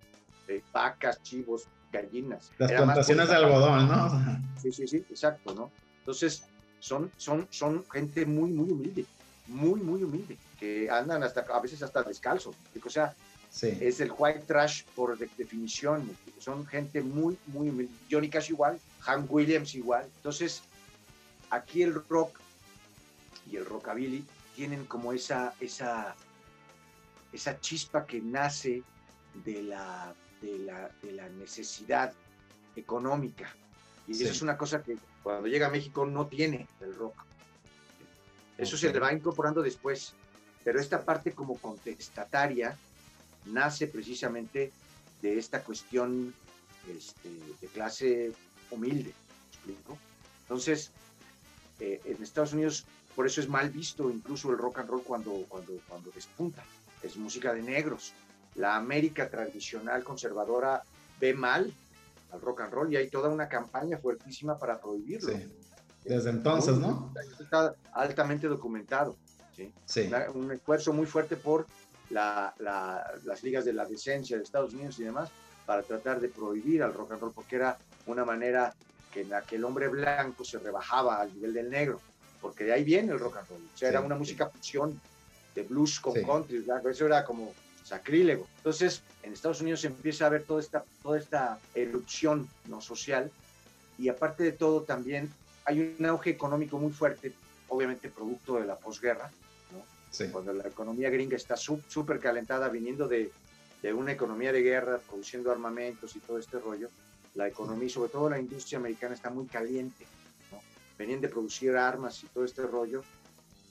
De vacas, chivos, gallinas. Las era plantaciones de algodón, ¿no? Sí, sí, sí, exacto, ¿no? Entonces, son, son, son gente muy, muy humilde muy, muy humilde, que andan hasta, a veces hasta descalzos. O sea, sí. es el white trash por de, definición. Son gente muy, muy humilde. Johnny Cash igual, Hank Williams igual. Entonces, aquí el rock y el rockabilly tienen como esa, esa, esa chispa que nace de la, de la, de la necesidad económica. Y sí. eso es una cosa que cuando llega a México no tiene el rock. Eso okay. se le va incorporando después. Pero esta parte como contestataria nace precisamente de esta cuestión este, de clase humilde. ¿explico? Entonces, eh, en Estados Unidos, por eso es mal visto incluso el rock and roll cuando, cuando, cuando despunta. Es música de negros. La América tradicional conservadora ve mal al rock and roll y hay toda una campaña fuertísima para prohibirlo. Sí. Desde entonces, ¿no? Está altamente documentado. ¿sí? Sí. Una, un esfuerzo muy fuerte por la, la, las ligas de la decencia de Estados Unidos y demás para tratar de prohibir al rock and roll, porque era una manera que en la que el hombre blanco se rebajaba al nivel del negro, porque de ahí viene el rock and roll. O sea, era una música fusión de blues con sí. country, ¿verdad? eso era como sacrílego. Entonces, en Estados Unidos se empieza a ver toda esta, toda esta erupción ¿no? social y aparte de todo también hay un auge económico muy fuerte, obviamente producto de la posguerra, ¿no? sí. cuando la economía gringa está súper calentada, viniendo de, de, una economía de guerra, produciendo armamentos y todo este rollo, la economía y sobre todo la industria americana está muy caliente, ¿no? venían de producir armas y todo este rollo,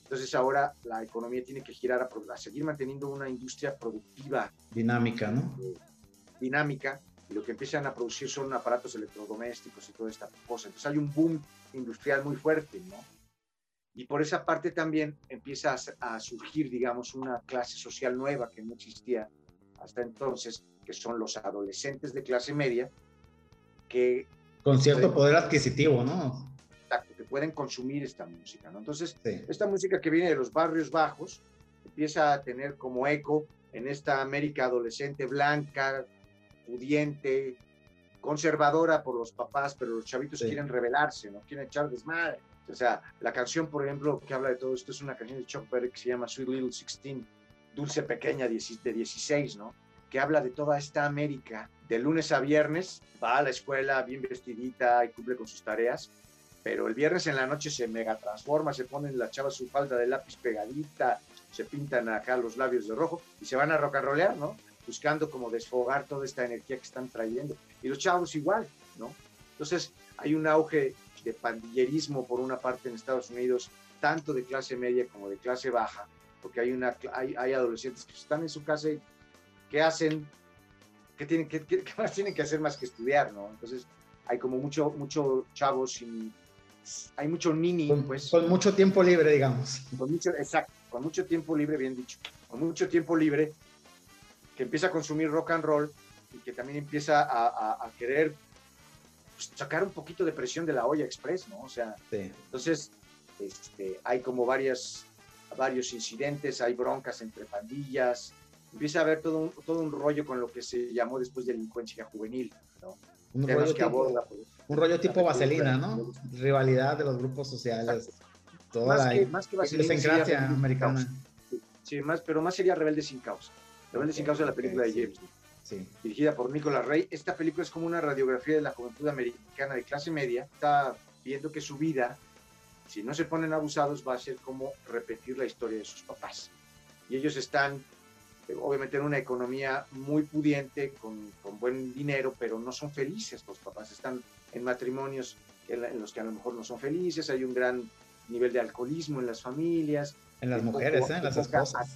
entonces ahora la economía tiene que girar a, a seguir manteniendo una industria productiva. Dinámica, ¿no? Eh, dinámica, y lo que empiezan a producir son aparatos electrodomésticos y toda esta cosa. Entonces hay un boom industrial muy fuerte, ¿no? Y por esa parte también empieza a, a, surgir, digamos, una clase social nueva que no existía hasta entonces, que son los adolescentes de clase media, que... Con cierto poder adquisitivo, ¿no? Pueden consumir esta música, ¿no? Entonces, sí. esta música que viene de los barrios bajos empieza a tener como eco en esta América adolescente blanca, pudiente, conservadora por los papás, pero los chavitos sí. quieren rebelarse, no quieren echar desmadre. O sea, la canción, por ejemplo, que habla de todo esto es una canción de Chuck Berry que se llama Sweet Little Sixteen, Dulce Pequeña de 16, ¿no? Que habla de toda esta América, de lunes a viernes, va a la escuela bien vestidita y cumple con sus tareas, pero el viernes en la noche se mega transforma, se ponen la chava su falda de lápiz pegadita, se pintan acá los labios de rojo y se van a rock and ¿no? buscando como desfogar toda esta energía que están trayendo. Y los chavos igual, ¿no? Entonces hay un auge de pandillerismo por una parte en Estados Unidos, tanto de clase media como de clase baja, porque hay, una, hay, hay adolescentes que están en su casa y que hacen, que tienen que, que, que, más tienen que hacer más que estudiar, ¿no? Entonces hay como mucho, mucho chavos sin, hay mucho nini, con, pues. Con mucho tiempo libre, digamos. Con mucho, exacto, con mucho tiempo libre, bien dicho, con mucho tiempo libre que empieza a consumir rock and roll y que también empieza a, a, a querer pues, sacar un poquito de presión de la olla express, ¿no? O sea, sí. entonces este, hay como varias, varios incidentes, hay broncas entre pandillas, empieza a haber todo un, todo un rollo con lo que se llamó después delincuencia juvenil, ¿no? Un temas rollo, que tipo, aborda. pues, un rollo tipo vaselina. ¿no? Rivalidad de los grupos sociales. Toda Más la que- más que vaselina Rebelde sin americana. Sí, más, pero más sería Rebelde sin causa. Rebelde sin causa es la película de sí. James Dean. Sí. dirigida por Nicolas Rey. Esta película es como una radiografía de la juventud americana de clase media. Está viendo que su vida, si no se ponen abusados, va a ser como repetir la historia de sus papás. Y ellos están, obviamente, en una economía muy pudiente, con, con buen dinero, pero no son felices los papás. Están en matrimonios en, la- en los que a lo mejor no son felices. Hay un gran nivel de alcoholismo en las familias En las mujeres, poco- ¿eh? En las poca esposas.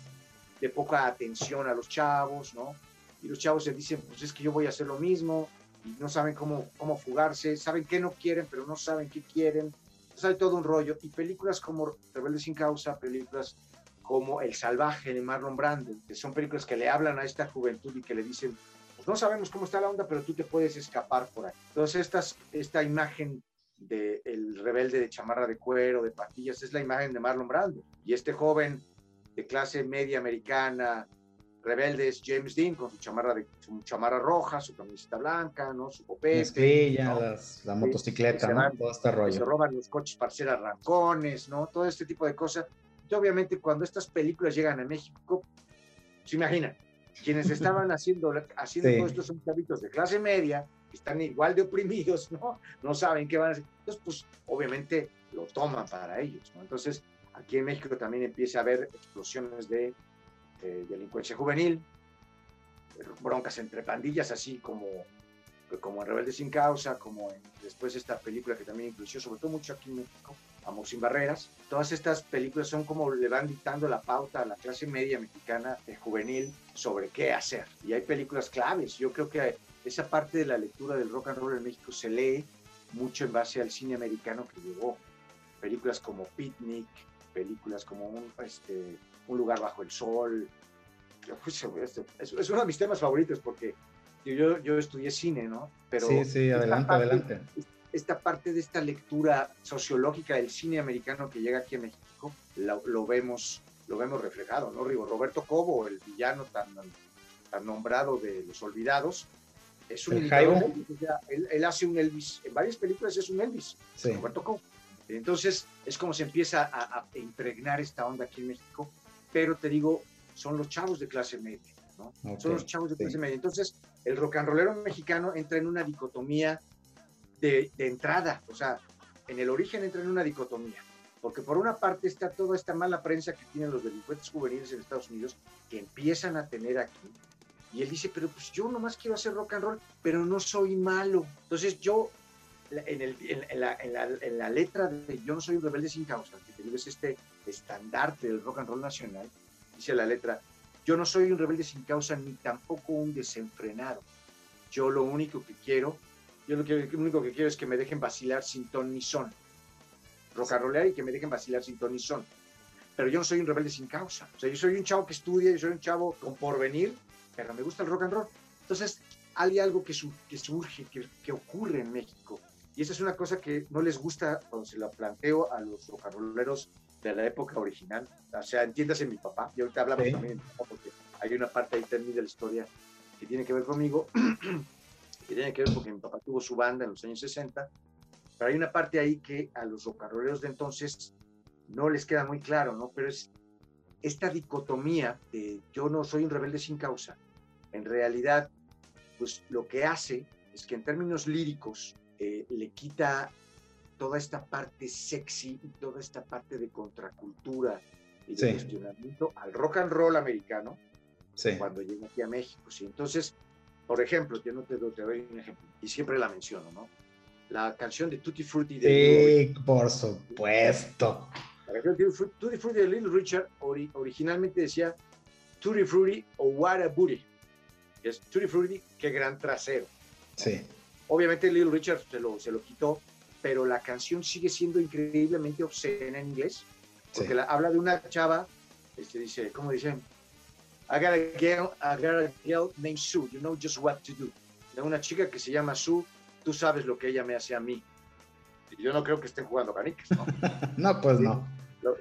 de poca atención a los chavos, ¿no? Y los chavos se dicen, pues es que yo voy a hacer lo mismo, y no saben cómo, cómo fugarse, saben qué no quieren, pero no saben qué quieren. Entonces hay todo un rollo. Y películas como Rebelde sin causa, películas como El salvaje de Marlon Brando, que son películas que le hablan a esta juventud y que le dicen, pues no sabemos cómo está la onda, pero tú te puedes escapar por ahí. Entonces estas, esta imagen de el rebelde de chamarra de cuero, de patillas, es la imagen de Marlon Brando. Y este joven de clase media americana, rebelde es James Dean con su chamarra, de, su chamarra roja, su camiseta blanca, ¿no? su. Mezclilla, ¿no? las- la motocicleta, ¿no? van- Todo este que se rollo. roban los coches para hacer arrancones, ¿no? Todo este tipo de cosas. Obviamente cuando estas películas llegan a México, se imaginan, quienes estaban haciendo, haciendo Sí. estos son chavitos de clase media, están igual de oprimidos, ¿no? No saben qué van a hacer. Entonces, pues obviamente lo toman para ellos, ¿no? Entonces, aquí en México también empieza a haber explosiones de eh, delincuencia juvenil, broncas entre pandillas, así como, como en Rebelde sin Causa, como en, después esta película que también influyó, sobre todo mucho aquí en México, Amor sin Barreras. Todas estas películas son como le van dictando la pauta a la clase media mexicana eh, juvenil sobre qué hacer. Y hay películas claves. Yo creo que esa parte de la lectura del rock and roll en México se lee mucho en base al cine americano que llegó. Películas como Picnic, películas como un, este, un lugar bajo el sol. Pues, este, Es, es uno de mis temas favoritos porque yo, yo estudié cine, ¿no? Pero sí, sí, adelante, parte- adelante. Esta parte de esta lectura sociológica del cine americano que llega aquí a México, lo, lo vemos lo vemos reflejado, ¿no? Roberto Cobo, el villano tan, tan nombrado de Los Olvidados, es un él, él hace un Elvis, en varias películas es un Elvis, Sí. Roberto Cobo. Entonces, es como se empieza a, a impregnar esta onda aquí en México, pero te digo, son los chavos de clase media, ¿no? Ok, son los chavos de sí. clase media. Entonces, el rock and rollero mexicano entra en una dicotomía de, de entrada, o sea, en el origen entra en una dicotomía, porque por una parte está toda esta mala prensa que tienen los delincuentes juveniles en Estados Unidos, que empiezan a tener aquí, y él dice, pero pues yo nomás quiero hacer rock and roll, pero no soy malo. Entonces yo, en, el- en la, en la- en la letra de Yo no soy un rebelde sin causa, que te digo es este estandarte del rock and roll nacional, dice la letra, yo no soy un rebelde sin causa ni tampoco un desenfrenado. Yo lo único que quiero, yo lo, que, lo único que quiero es que me dejen vacilar sin ton ni son. Rock and rollear y que me dejen vacilar sin ton ni son. Pero yo no soy un rebelde sin causa. O sea, yo soy un chavo que estudia, yo soy un chavo con porvenir, pero me gusta el rock and roll. Entonces, hay algo que, su- que surge, que, que ocurre en México. Y esa es una cosa que no les gusta cuando se la planteo a los rock and rolleros de la época original. O sea, entiéndase mi papá. Y ahorita hablamos Sí. también de mi papá porque hay una parte ahí también de la historia que tiene que ver conmigo, que tiene que ver porque mi papá tuvo su banda en los años 60, pero hay una parte ahí que a los rolleros de entonces no les queda muy claro, ¿no? Pero es esta dicotomía de yo no soy un rebelde sin causa, en realidad, pues lo que hace es que en términos líricos eh, le quita toda esta parte sexy y toda esta parte de contracultura y de Sí. cuestionamiento al rock and roll americano Sí. cuando llega aquí a México. ¿sí? Entonces, por ejemplo, yo no te, doy- te doy un ejemplo, y siempre la menciono, ¿no? La canción de Tutti Frutti de Little Sí, por supuesto. la canción de Tutti Frutti- de Little Richard ori- originalmente decía Tutti Frutti o What a Booty. Es Tutti Frutti, qué gran trasero. Sí. Obviamente Little Richard se lo, se lo quitó, pero la canción sigue siendo increíblemente obscena en inglés, porque Sí. la- habla de una chava, este, dice, ¿cómo dicen? I got a girl, I got a girl named Sue, you know just what to do. De una chica que se llama Sue, tú sabes lo que ella me hace a mí. Y yo no creo que estén jugando canicas, ¿no? No, pues no.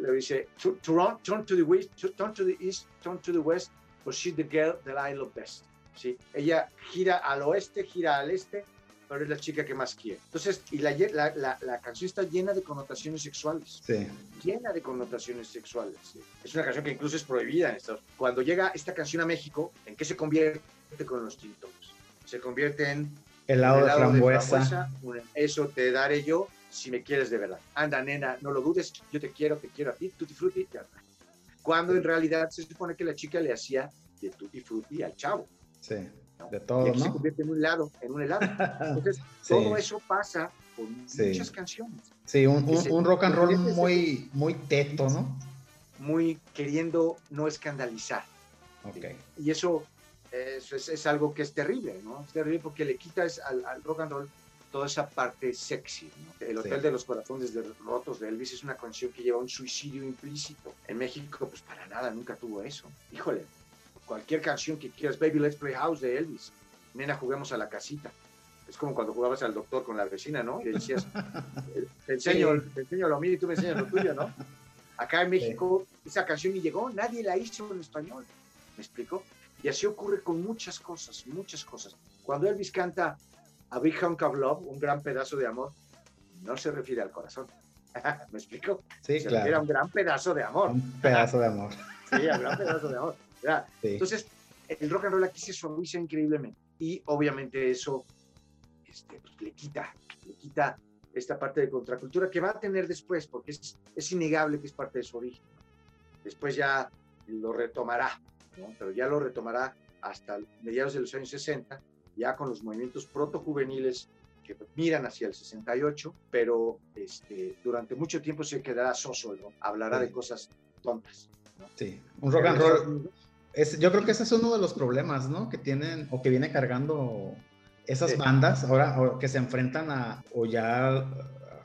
Le dice, "Tu- turn, turn to the west, tu- turn to the east, turn to the west, for she's the girl that I love best. ¿Sí? Ella gira al oeste, gira al este, pero es la chica que más quiere. Entonces, y la, la, la, la canción está llena de connotaciones sexuales. Sí. Llena de connotaciones sexuales. sí. Es una canción que incluso es prohibida en Estados Unidos. Cuando llega esta canción a México, ¿en qué se convierte con los tintos? Se convierte en Helado de helado frambuesa. un- Eso te daré yo si me quieres de verdad. Anda, nena, no lo dudes, yo te quiero, te quiero a ti, tutti frutti, ya está. Cuando en realidad se supone que la chica le hacía de tutti frutti al chavo. Sí. De y todo, aquí se ¿no? convierte en un helado, en un helado. Entonces, Sí. todo eso pasa con Sí. muchas canciones, Sí, un, un- se- un rock and roll se- muy, muy teto, ¿no? muy queriendo no escandalizar. Ok. Y eso, eso es, es algo que es terrible, ¿no? Es terrible porque le quitas al, al rock and roll toda esa parte sexy. ¿no? El Hotel Sí. de los Corazones de Rotos de Elvis es una canción que lleva un suicidio implícito. En México, pues para nada, nunca tuvo eso. Híjole, cualquier canción que quieras, Baby Let's Play House de Elvis, Nena, juguemos a la casita. Es como cuando jugabas al doctor con la vecina, ¿no? Y le decías, te enseño, te enseño lo mío y tú me enseñas lo tuyo, ¿no? Acá en México, esa canción ni llegó, nadie la hizo en español. ¿Me explico? Y así ocurre con muchas cosas, muchas cosas. Cuando Elvis canta A Big Hunk of Love, un gran pedazo de amor, no se refiere al corazón. ¿Me explico? Sí, se refiere a un claro. gran pedazo de amor. Un pedazo de amor. Sí, a un gran pedazo de amor. ¿Verdad? Sí. Entonces, el rock and roll aquí se suaviza increíblemente. Y obviamente eso este, pues, le quita, le quita esta parte de contracultura que va a tener después, porque es, es innegable que es parte de su origen. Después ya lo retomará, ¿no? pero ya lo retomará hasta mediados de los años 60, ya con los movimientos protojuveniles que miran hacia el 68, pero este, durante mucho tiempo se quedará soso, ¿no? hablará Sí. de cosas tontas. ¿no? Sí. Un rock and roll. Es, yo creo que ese es uno de los problemas, ¿no? Que tienen o que viene cargando esas bandas ahora o que se enfrentan a, o ya a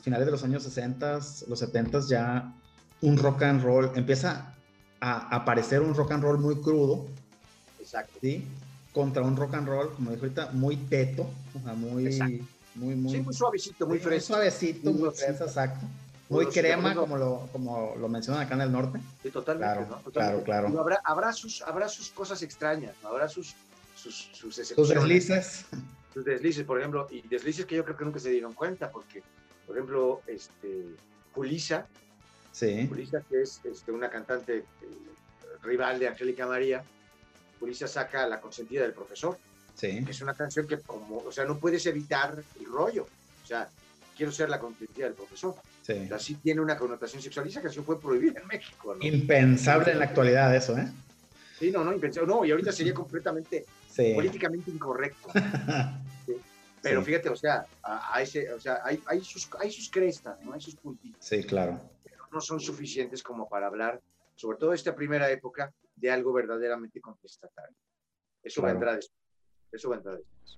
finales de los años 60, los 70 ya un rock and roll, empieza a aparecer un rock and roll muy crudo, Exacto. ¿sí? Contra un rock and roll, como dijo ahorita, muy teto, o sea, muy, muy, muy, Sí, muy suavecito, muy sí, fresco. suavecito, Muy muy exacto. Muy crema, como lo, como lo mencionan acá en el norte. Sí, totalmente, Claro, ¿no? Totalmente. claro, claro. Habrá, habrá, sus, habrá sus cosas extrañas, ¿no? habrá sus, sus, sus deslices. Sus deslices, por ejemplo, y deslices que yo creo que nunca se dieron cuenta, porque, por ejemplo, este, Julisa, Sí, Julisa, que es este, una cantante eh, rival de Angélica María, Julisa saca La consentida del profesor, sí. que es una canción que, como, o sea, no puedes evitar el rollo. O sea, quiero ser la consentida del profesor. Sí. O sea, sí tiene una connotación sexual y esa canción fue prohibida en México, ¿no? Impensable en la actualidad eso, ¿eh? Sí, no, no, impensable. No, y ahorita sería completamente Sí. políticamente incorrecto. Pero Sí. fíjate, o sea, a- a ese- o sea hay, hay, sus, hay sus crestas, ¿no? Hay sus puntitos. Sí, claro. pero no son suficientes como para hablar, sobre todo esta primera época, de algo verdaderamente contestatario. Eso Claro. vendrá después. Eso vendrá después.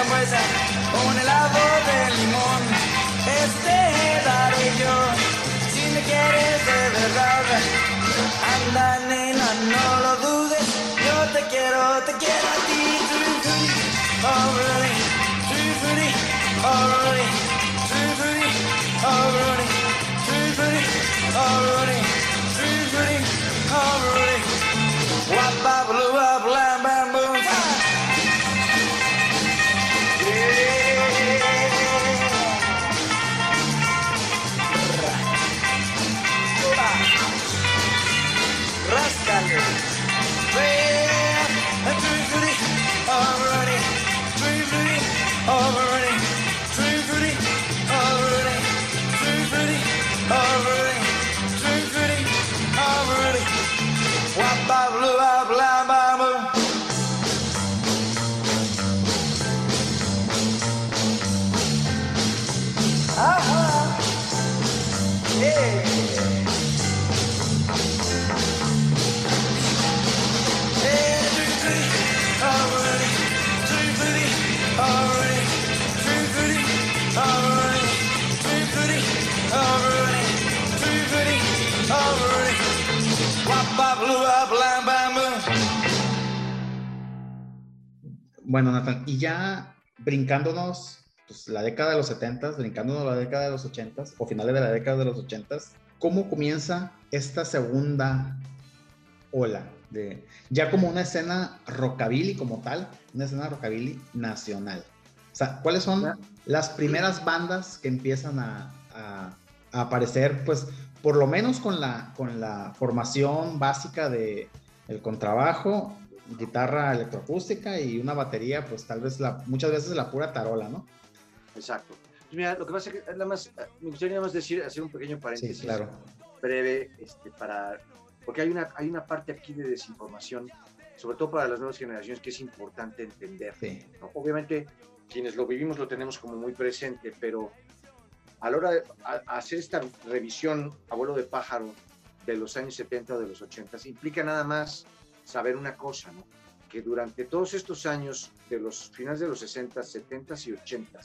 de frambuesa, un helado de limón. Este daré yo, si me quieres de verdad. Anda, nena, no lo dudes, yo te quiero, te quiero a ti. Bueno, Nathan, y ya brincándonos pues, la década de los 70, brincándonos la década de los 80 o finales de la década de los 80, ¿cómo comienza esta segunda ola? De, ya como una escena rockabilly como tal, una escena rockabilly nacional. O sea, ¿cuáles son las primeras bandas que empiezan a, a, a aparecer, pues, por lo menos con la, con la formación básica de el contrabajo, guitarra electroacústica y una batería, pues tal vez la, muchas veces la pura tarola, ¿no? Exacto. Pues mira, lo que pasa es que nada más, me gustaría nada más decir, hacer un pequeño paréntesis Sí, claro. breve, este, para, porque hay una, hay una parte aquí de desinformación, sobre todo para las nuevas generaciones, que es importante entender. Sí, ¿no? Obviamente, quienes lo vivimos lo tenemos como muy presente, pero a la hora de a hacer esta revisión, abuelo de pájaro, de los años 70 o de los 80, implica nada más saber una cosa, ¿no? que durante todos estos años, de los finales de los 60, 70 y 80,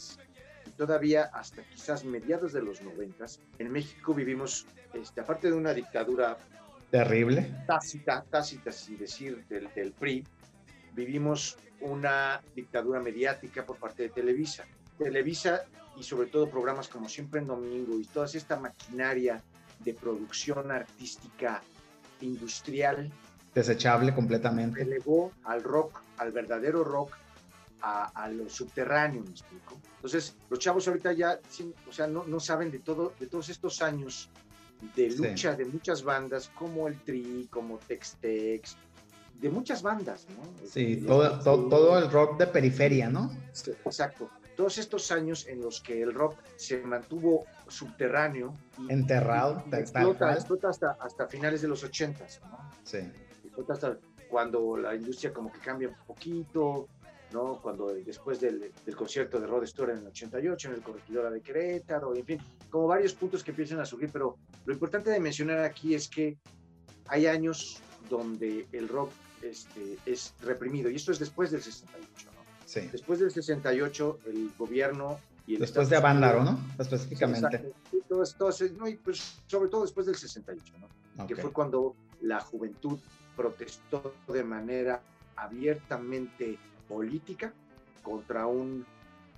y todavía hasta quizás mediados de los 90, en México vivimos, este, aparte de una dictadura terrible. tácita, tácita sin decir del, del PRI, vivimos una dictadura mediática por parte de Televisa. Televisa y sobre todo programas como Siempre en Domingo y toda esta maquinaria de producción artística industrial Desechable completamente. relegó al rock, al verdadero rock, a, a lo subterráneo, ¿me explico? Entonces, los chavos ahorita ya, sí, o sea, no, no saben de todo, de todos estos años de Sí. lucha de muchas bandas, como el Tri, como Tex-Tex, de muchas bandas, ¿no? Sí, Este, todo, todo, todo el rock de periferia, ¿no? Exacto. Todos estos años en los que el rock se mantuvo subterráneo y, Enterrado, y tal explota, explota hasta, hasta finales de los ochentas, ¿no? Sí, hasta cuando la industria como que cambia un poquito, ¿no? Cuando después del, del concierto de Rod Stewart en el 88, en el Corregidora de Querétaro, en fin, como varios puntos que empiezan a surgir, pero lo importante de mencionar aquí es que hay años donde el rock este, es reprimido, y esto es después del 68, ¿no? sí. Después del 68, el gobierno y el Después de Avándaro, ¿no? Específicamente. Exacto. Sí, todo es- todo es- no, y pues sobre todo después del 68, ¿no? que Ok. fue cuando la juventud protestó de manera abiertamente política contra un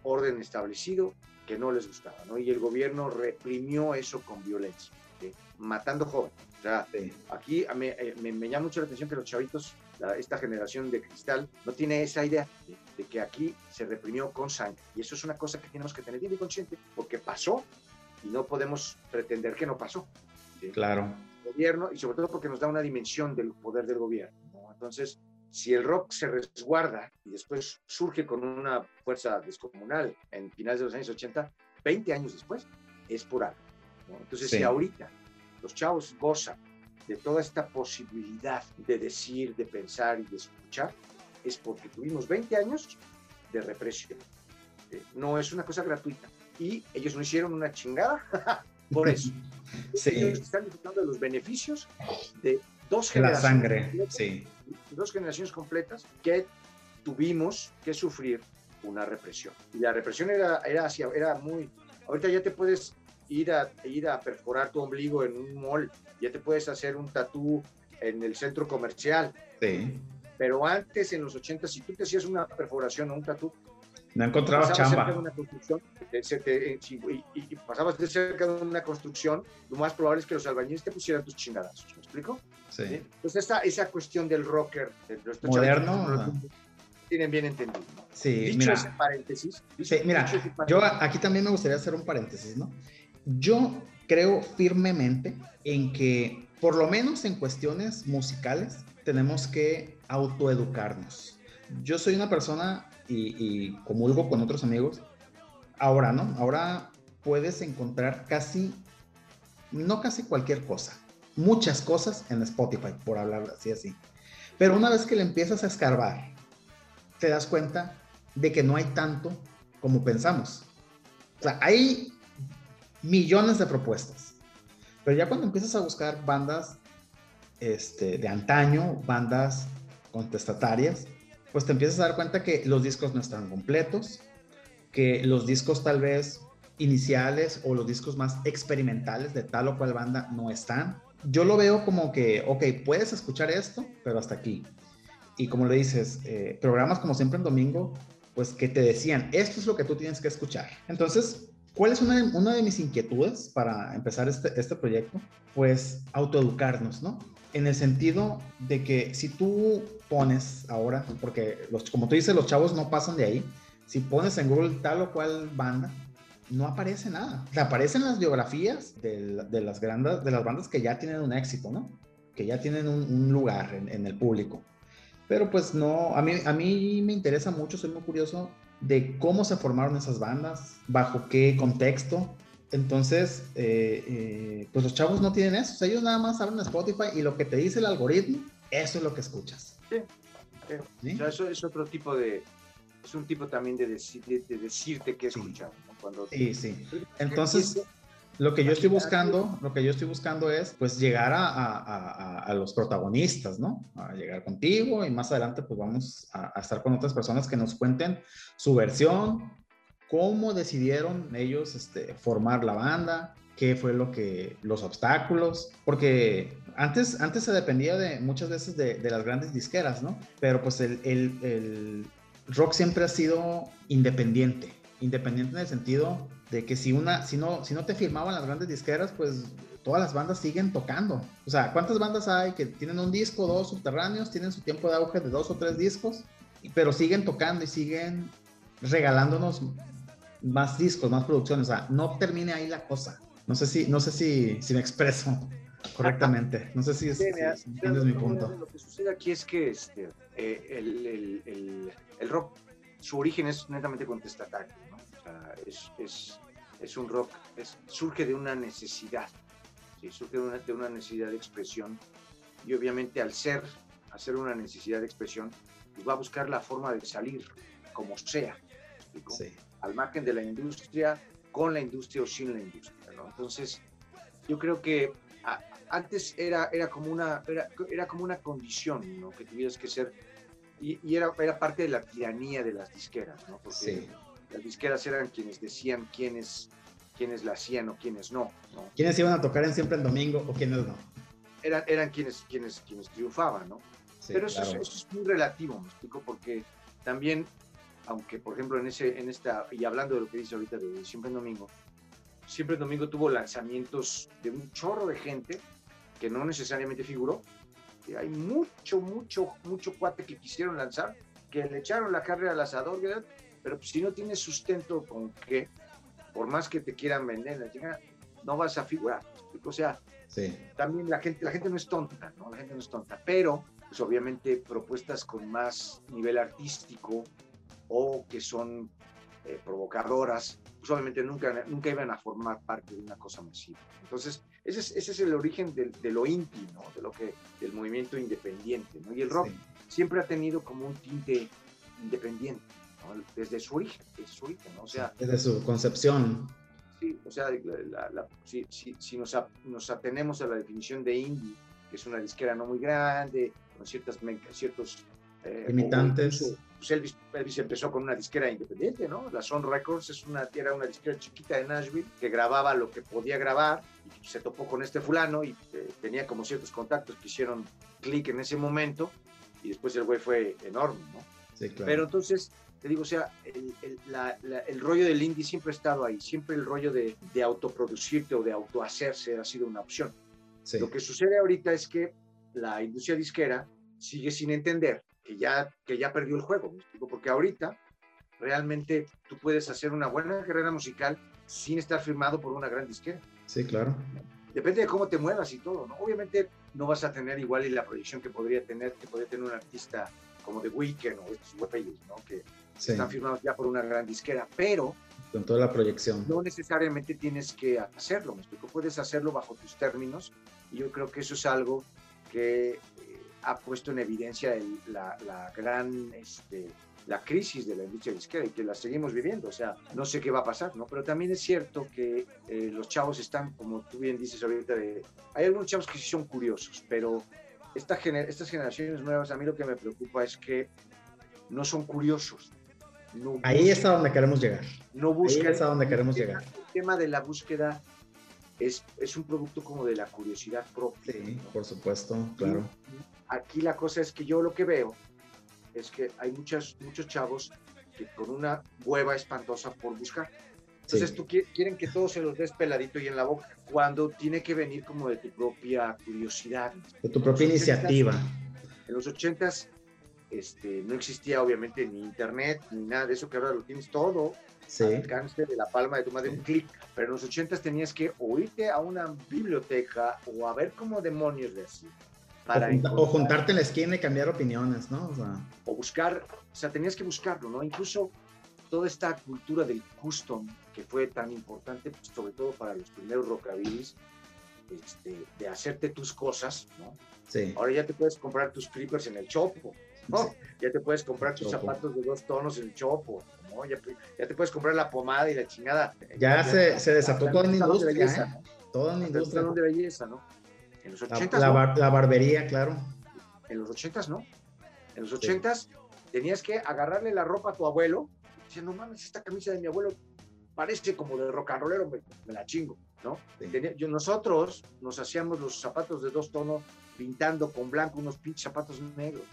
orden establecido que no les gustaba, ¿no? Y el gobierno reprimió eso con violencia, ¿sí? matando jóvenes. O sea, Sí. aquí mí, eh, me, me llama mucho la atención que los chavitos, la- esta generación de cristal, no tiene esa idea de, de que aquí se reprimió con sangre. Y eso es una cosa que tenemos que tener bien consciente, porque pasó y no podemos pretender que no pasó. ¿sí? Claro. Gobierno y sobre todo porque nos da una dimensión del poder del gobierno. ¿no? Entonces, si el rock se resguarda y después surge con una fuerza descomunal en finales de los años 80, 20 años después, es por algo. ¿no? Entonces, Sí. si ahorita los chavos gozan de toda esta posibilidad de decir, de pensar y de escuchar, es porque tuvimos 20 años de represión. ¿sí? No es una cosa gratuita. Y ellos no hicieron una chingada por eso. Sí. Ellos están disfrutando de los beneficios de dos La generaciones, sangre, completas, sí. dos generaciones completas que tuvimos que sufrir una represión. Y la represión era, era, hacia, era muy... Ahorita ya te puedes ir a, ir a perforar tu ombligo en un mall, ya te puedes hacer un tatú en el centro comercial, Sí. pero antes, en los 80, si tú te hacías una perforación o un tatú, No encontrabas pasabas cerca de chamba. una construcción, y, y- y pasabas de cerca de una construcción, lo más probable es que los albañiles te pusieran tus chingadazos. ¿Me explico? ¿Sí? Sí. Entonces, esa, esa cuestión del rocker, de nuestro Moderno, ¿no? tienen bien entendido. Sí, Dicho mira. ese paréntesis, Sí, mira, dicho ese yo paréntesis, aquí también me gustaría hacer un paréntesis, ¿no? Yo creo firmemente en que, por lo menos en cuestiones musicales, tenemos que autoeducarnos. Yo soy una persona y, y comulgo con otros amigos. Ahora, ¿no? Ahora puedes encontrar casi, no casi cualquier cosa, muchas cosas en Spotify, por hablar así, así. Pero una vez que le empiezas a escarbar, te das cuenta de que no hay tanto como pensamos. O sea, hay millones de propuestas. Pero ya cuando empiezas a buscar bandas este, de antaño, bandas contestatarias, pues te empiezas a dar cuenta que los discos no están completos, que los discos tal vez iniciales o los discos más experimentales de tal o cual banda no están. Yo lo veo como que, ok, puedes escuchar esto, pero hasta aquí. y como le dices, eh, programas como siempre en domingo, pues que te decían, esto es lo que tú tienes que escuchar. Entonces, ¿cuál es una de, mis inquietudes para empezar este, este proyecto? Pues autoeducarnos, ¿no? En el sentido de que si tú pones ahora, porque los, como tú dices, los chavos no pasan de ahí, si pones en Google tal o cual banda, no aparece nada. O sea, aparecen las biografías de, de, las grandes, de las bandas que ya tienen un éxito, ¿no? Que ya tienen un, un lugar en, en, el público. Pero pues no, a mí, a mí me interesa mucho, soy muy curioso de cómo se formaron esas bandas, bajo qué contexto. Entonces, eh, eh, pues los chavos no tienen eso. O sea, ellos nada más abren Spotify y lo que te dice el algoritmo, eso es lo que escuchas. Sí. ¿Sí? O sea, eso es otro tipo de, es un tipo también de, decir, de, de decirte qué escuchar. Sí. ¿no? Cuando sí, sí. Entonces, lo que yo estoy buscando, lo que yo estoy buscando es, pues, llegar a, a, a, a los protagonistas, ¿no? A llegar contigo y más adelante, pues, vamos a, estar con otras personas que nos cuenten su versión, cómo decidieron ellos este, formar la banda, qué fue lo que, los obstáculos, porque antes, antes se dependía de muchas veces de, de las grandes disqueras, ¿no? Pero pues el, el, el rock siempre ha sido independiente, independiente en el sentido de que si una si no si no te firmaban las grandes disqueras pues todas las bandas siguen tocando o sea cuántas bandas hay que tienen un disco dos subterráneos tienen su tiempo de auge de dos o tres discos pero siguen tocando y siguen regalándonos más discos más producciones o sea no termine ahí la cosa no sé si no sé si, si me expreso correctamente no sé si es, sí, si entiendes mi punto lo que sucede aquí es que este, eh, el, el, el, el rock su origen es netamente contestatario ¿no? es, es, es, un rock, es, surge de una necesidad, ¿sí? surge de una, de una, necesidad de expresión y obviamente al ser, hacer una necesidad de expresión, pues va a buscar la forma de salir como sea, sí. Al margen de la industria, con la industria o sin la industria. ¿no? Entonces, yo creo que a, antes era, era, como una, era, era como una condición ¿no? que tuvieras que ser, y, y, era, era parte de la tiranía de las disqueras, ¿no? porque sí las disqueras eran quienes decían quiénes, quiénes la hacían o quiénes no, no. ¿Quiénes iban a tocar en Siempre en Domingo o quiénes no? Eran, eran quienes, quienes, quienes triunfaban, ¿no? Sí, Pero eso, claro. es, eso, es, muy relativo, me explico, porque también, aunque por ejemplo en, ese, en esta, y hablando de lo que dice ahorita de Siempre en Domingo, Siempre en Domingo tuvo lanzamientos de un chorro de gente que no necesariamente figuró. Hay mucho, mucho, mucho cuate que quisieron lanzar, que le echaron la carne al asador, ¿verdad? pero pues, si no tienes sustento con que, por más que te quieran vender, no vas a figurar. O sea, sí. también la gente, la gente no es tonta, ¿no? La gente no es tonta, pero pues obviamente propuestas con más nivel artístico o que son eh, provocadoras, pues obviamente nunca, nunca iban a formar parte de una cosa masiva. Entonces, ese es, ese es el origen de, de, lo indie, ¿no? De lo que, del movimiento independiente, ¿no? Y el rock sí. siempre ha tenido como un tinte independiente. ¿no? desde su origen, desde su origen, ¿no? o sea, desde su concepción. Sí, o sea, la, la, si, si, si nos, a, nos, atenemos a la definición de indie, que es una disquera no muy grande, con ciertas, ciertos eh, limitantes. Pues Elvis, Elvis, empezó con una disquera independiente, ¿no? La Sun Records es una, era una disquera chiquita de Nashville que grababa lo que podía grabar y se topó con este fulano y eh, tenía como ciertos contactos que hicieron clic en ese momento y después el güey fue enorme, ¿no? Sí, claro. Pero entonces te digo, o sea, el, el, la, la, el, rollo del indie siempre ha estado ahí, siempre el rollo de, de autoproducirte o de autohacerse ha sido una opción. Sí. Lo que sucede ahorita es que la industria disquera sigue sin entender que ya, que ya perdió el juego, ¿me explico? Porque ahorita realmente tú puedes hacer una buena carrera musical sin estar firmado por una gran disquera. Sí, claro. Depende de cómo te muevas y todo, ¿no? Obviamente no vas a tener igual y la proyección que podría tener, que podría tener un artista como The Weeknd o estos güeyes, ¿no? Que, sí. están firmados ya por una gran disquera, pero con toda la proyección. No necesariamente tienes que hacerlo, me explico, puedes hacerlo bajo tus términos y yo creo que eso es algo que ha puesto en evidencia el, la, la, gran este, la crisis de la industria disquera y que la seguimos viviendo, o sea, no sé qué va a pasar, ¿no? Pero también es cierto que eh, los chavos están, como tú bien dices ahorita, de, hay algunos chavos que sí son curiosos, pero esta gener estas generaciones nuevas, a mí lo que me preocupa es que no son curiosos, no Ahí buscan, es a donde queremos llegar. No buscan, Ahí es a donde queremos el llegar. El tema de la búsqueda es, es un producto como de la curiosidad propia. Sí, ¿no? por supuesto, claro. Y aquí la cosa es que yo lo que veo es que hay muchas, muchos chavos que con una hueva espantosa por buscar. Entonces Sí. tú qui- quieren que todo se los des peladito y en la boca, cuando tiene que venir como de tu propia curiosidad. De tu propia En los 80s, iniciativa. En los ochentas este, no existía obviamente ni internet ni nada de eso que ahora lo tienes todo Sí. al alcance de la palma de tu mano de un clic. Pero en los ochentas tenías que o irte a una biblioteca o a ver cómo demonios de así. O, junta- o juntarte en la esquina y cambiar opiniones, ¿no? O sea, o buscar, o sea, tenías que buscarlo, ¿no? Incluso toda esta cultura del custom que fue tan importante, pues, sobre todo para los primeros rockabilis, este, de hacerte tus cosas, ¿no? sí. Ahora ya te puedes comprar tus clippers en el chopo, ¿no? Sí. Ya te puedes comprar tus Chopo. zapatos de dos tonos en el chopo, ¿no? Ya, ya te puedes comprar la pomada y la chingada. Ya se- se desató toda una industria, ¿eh? Toda una industria. de belleza, ¿no? En los La, ochentas, la ¿no? bar- la barbería, claro. En los ochentas, ¿no? En los ochentas tenías que agarrarle la ropa a tu abuelo. Decía, no mames, esta camisa de mi abuelo parece como de rock and rollero, me, me la chingo, ¿no? Sí. Tenía- yo, nosotros nos hacíamos los zapatos de dos tonos pintando con blanco unos pinches zapatos negros.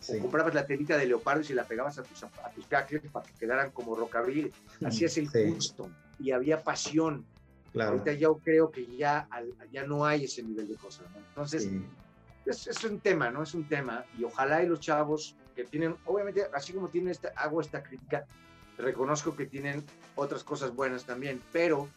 Sí. O comprabas la telita de leopardo y se la pegabas a tus, a tus para que quedaran como rockabilly. Hacías el Sí, custom y había pasión. Claro. Ahorita yo creo que ya, ya no hay ese nivel de cosas, ¿no? Entonces, Sí. es, es un tema, ¿no? Es un tema. Y ojalá y los chavos que tienen, obviamente, así como tienen esta, hago esta crítica, reconozco que tienen otras cosas buenas también, pero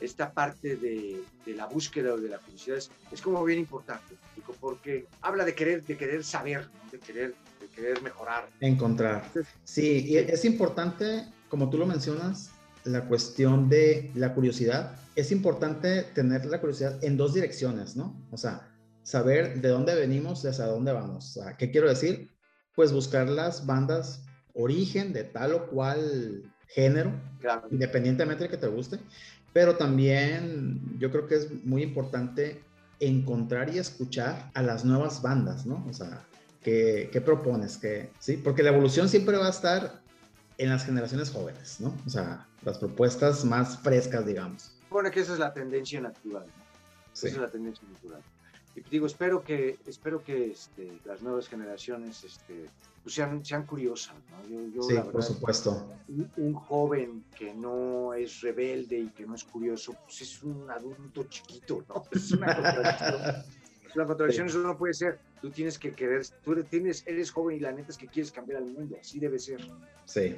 esta parte de, de la búsqueda o de la curiosidad es, es como bien importante, porque habla de querer, de querer saber, ¿no? de, querer, de querer mejorar. Encontrar. Sí, y es importante, como tú lo mencionas, la cuestión de la curiosidad. Es importante tener la curiosidad en dos direcciones, ¿no? O sea, saber de dónde venimos y hacia dónde vamos. O sea, ¿qué quiero decir? Pues buscar las bandas origen de tal o cual género, Claro, independientemente de que te guste, pero también yo creo que es muy importante encontrar y escuchar a las nuevas bandas, ¿no? O sea, ¿qué, qué propones? ¿Qué, ¿sí? Porque la evolución siempre va a estar en las generaciones jóvenes, ¿no? O sea, las propuestas más frescas, digamos. supone que esa es la tendencia natural, ¿no? Sí, Esa es la tendencia natural. Y digo, espero que, espero que este, las nuevas generaciones este, pues sean, sean curiosas, ¿no? Yo, yo, sí la por verdad, supuesto. un, un joven que no es rebelde y que no es curioso, pues es un adulto chiquito, ¿no? Es una contradicción. Una contradicción, eso no puede ser. Tú tienes que querer, tú tienes, eres joven y la neta es que quieres cambiar al mundo, así debe ser. Sí,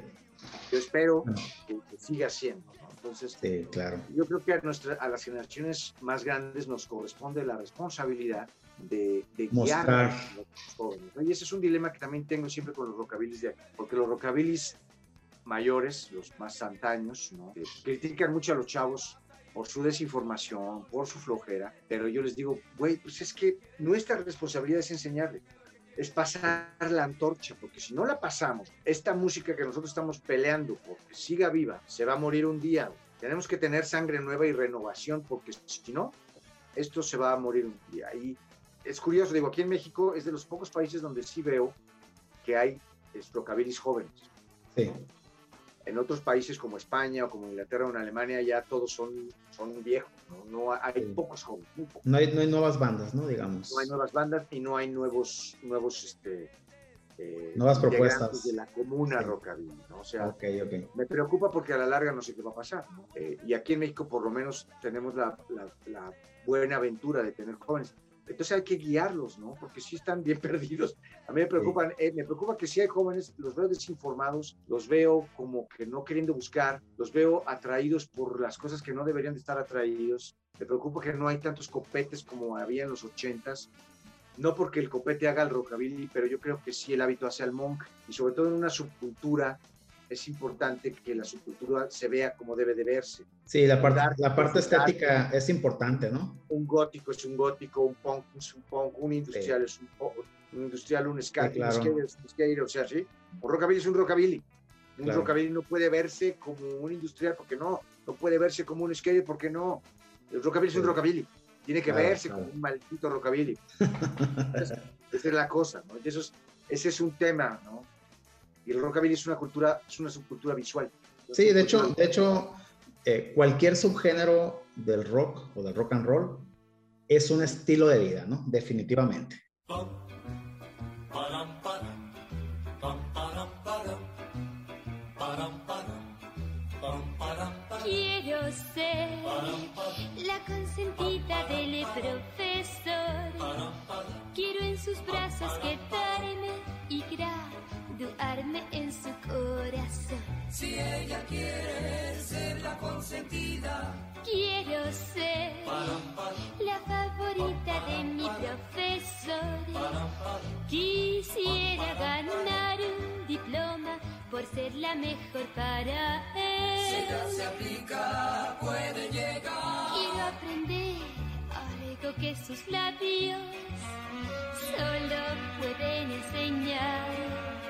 Yo espero que, que siga siendo, ¿no? Entonces, sí, claro. yo creo que a, nuestra, a las generaciones más grandes nos corresponde la responsabilidad de, de guiar a los jóvenes. Y ese es un dilema que también tengo siempre con los rockabilis de porque los rockabilis mayores, los más antaños, ¿no? Eh, critican mucho a los chavos por su desinformación, por su flojera, pero yo les digo, güey, pues es que nuestra responsabilidad es enseñarle, es pasar la antorcha, porque si no la pasamos, esta música que nosotros estamos peleando porque siga viva, se va a morir un día. Tenemos que tener sangre nueva y renovación, porque si no, esto se va a morir un día. Y es curioso, digo, aquí en México es de los pocos países donde sí veo que hay rockabillis jóvenes. Sí, En otros países como España o como Inglaterra o en Alemania ya todos son, son viejos, ¿no? No hay Sí. pocos jóvenes, muy pocos. no hay, no hay nuevas bandas, ¿no? Digamos. No hay nuevas bandas y no hay nuevos, nuevos este, eh, Nuevas propuestas. de la comuna Sí. rockabilly, ¿no? O sea, me preocupa porque a la larga no sé qué va a pasar. ¿no? Eh, y aquí en México por lo menos tenemos la, la- la buena aventura de tener jóvenes. Entonces hay que guiarlos, ¿no? Porque sí están bien perdidos. A mí me preocupan, eh, me preocupa que si hay jóvenes, los veo desinformados, los veo como que no queriendo buscar, los veo atraídos por las cosas que no deberían de estar atraídos. Me preocupa que no hay tantos copetes como había en los ochentas. No porque el copete haga el rockabilly, pero yo creo que sí el hábito hace al monk. Y sobre todo en una subcultura es importante que la subcultura se vea como debe de verse. Sí, la parte, la parte estética es importante, ¿no? Un gótico es un gótico, un punk es un punk, un industrial es un, po- un industrial, un skate, claro. un skater es un skater, o sea, sí. Un rockabilly es un rockabilly. Un Claro. rockabilly no puede verse como un industrial, porque no. No puede verse como un skater, porque no. El rockabilly es un Sí. rockabilly. Tiene que Claro, verse como un maldito rockabilly. Esa es la cosa, ¿no? Y eso es, ese es un tema, ¿no? Y el rockabilly es una cultura, es una subcultura visual. Sí, de hecho, de hecho eh, cualquier subgénero del rock o del rock and roll es un estilo de vida, ¿no? Definitivamente. Quiero ser la consentida del profesor. Quiero en sus brazos que graduarme en su corazón. Si ella quiere ser la consentida, Quiero ser la favorita de mi profesor. Quisiera ganar un diploma por ser la mejor para si ella él. se aplica, puede llegar. Quiero aprender algo que sus labios solo pueden enseñar.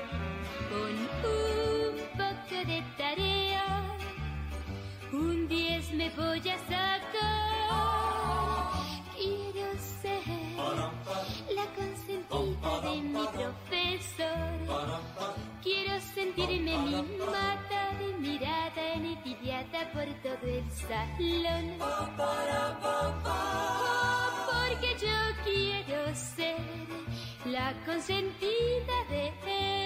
Con un poco de tarea, un 10 me voy a sacar. Quiero ser la consentida de mi profesor. Quiero sentirme mimada, mirada, envidiada por todo el salón. Porque yo quiero ser la consentida de él.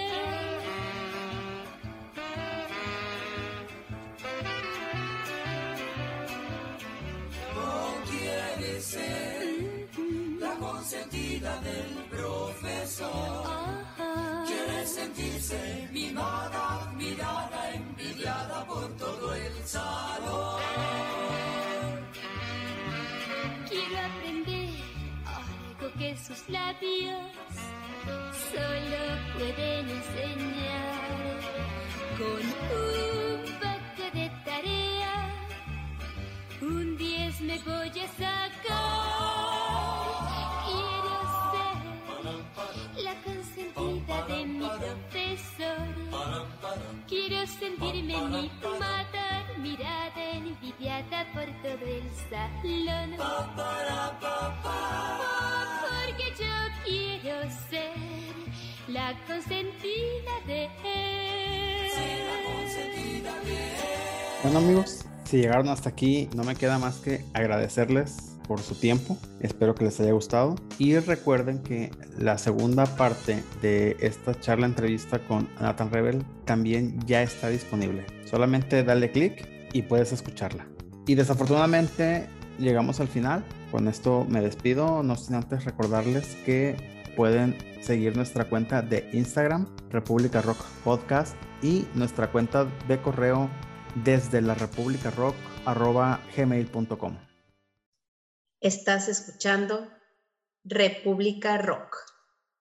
Quiere sentirse mimada, mirada, envidiada por todo el salón. Quiero aprender algo que sus labios solo pueden enseñar. Con un poco de tarea, un 10 me voy a sacar. Quiero sentirme mimada, mirada, envidiada por todo el salón. Porque yo quiero ser la consentida de él. Bueno amigos, si llegaron hasta aquí, no me queda más que agradecerles por su tiempo. Espero que les haya gustado. Y recuerden que la segunda parte de esta charla entrevista con Nathan Rebel también ya está disponible. Solamente dale clic y puedes escucharla. Y desafortunadamente llegamos al final. Con esto me despido, no sin antes recordarles que pueden seguir nuestra cuenta de Instagram, República Rock Podcast, y nuestra cuenta de correo desde la República Rock gmail.com. Estás escuchando República Rock.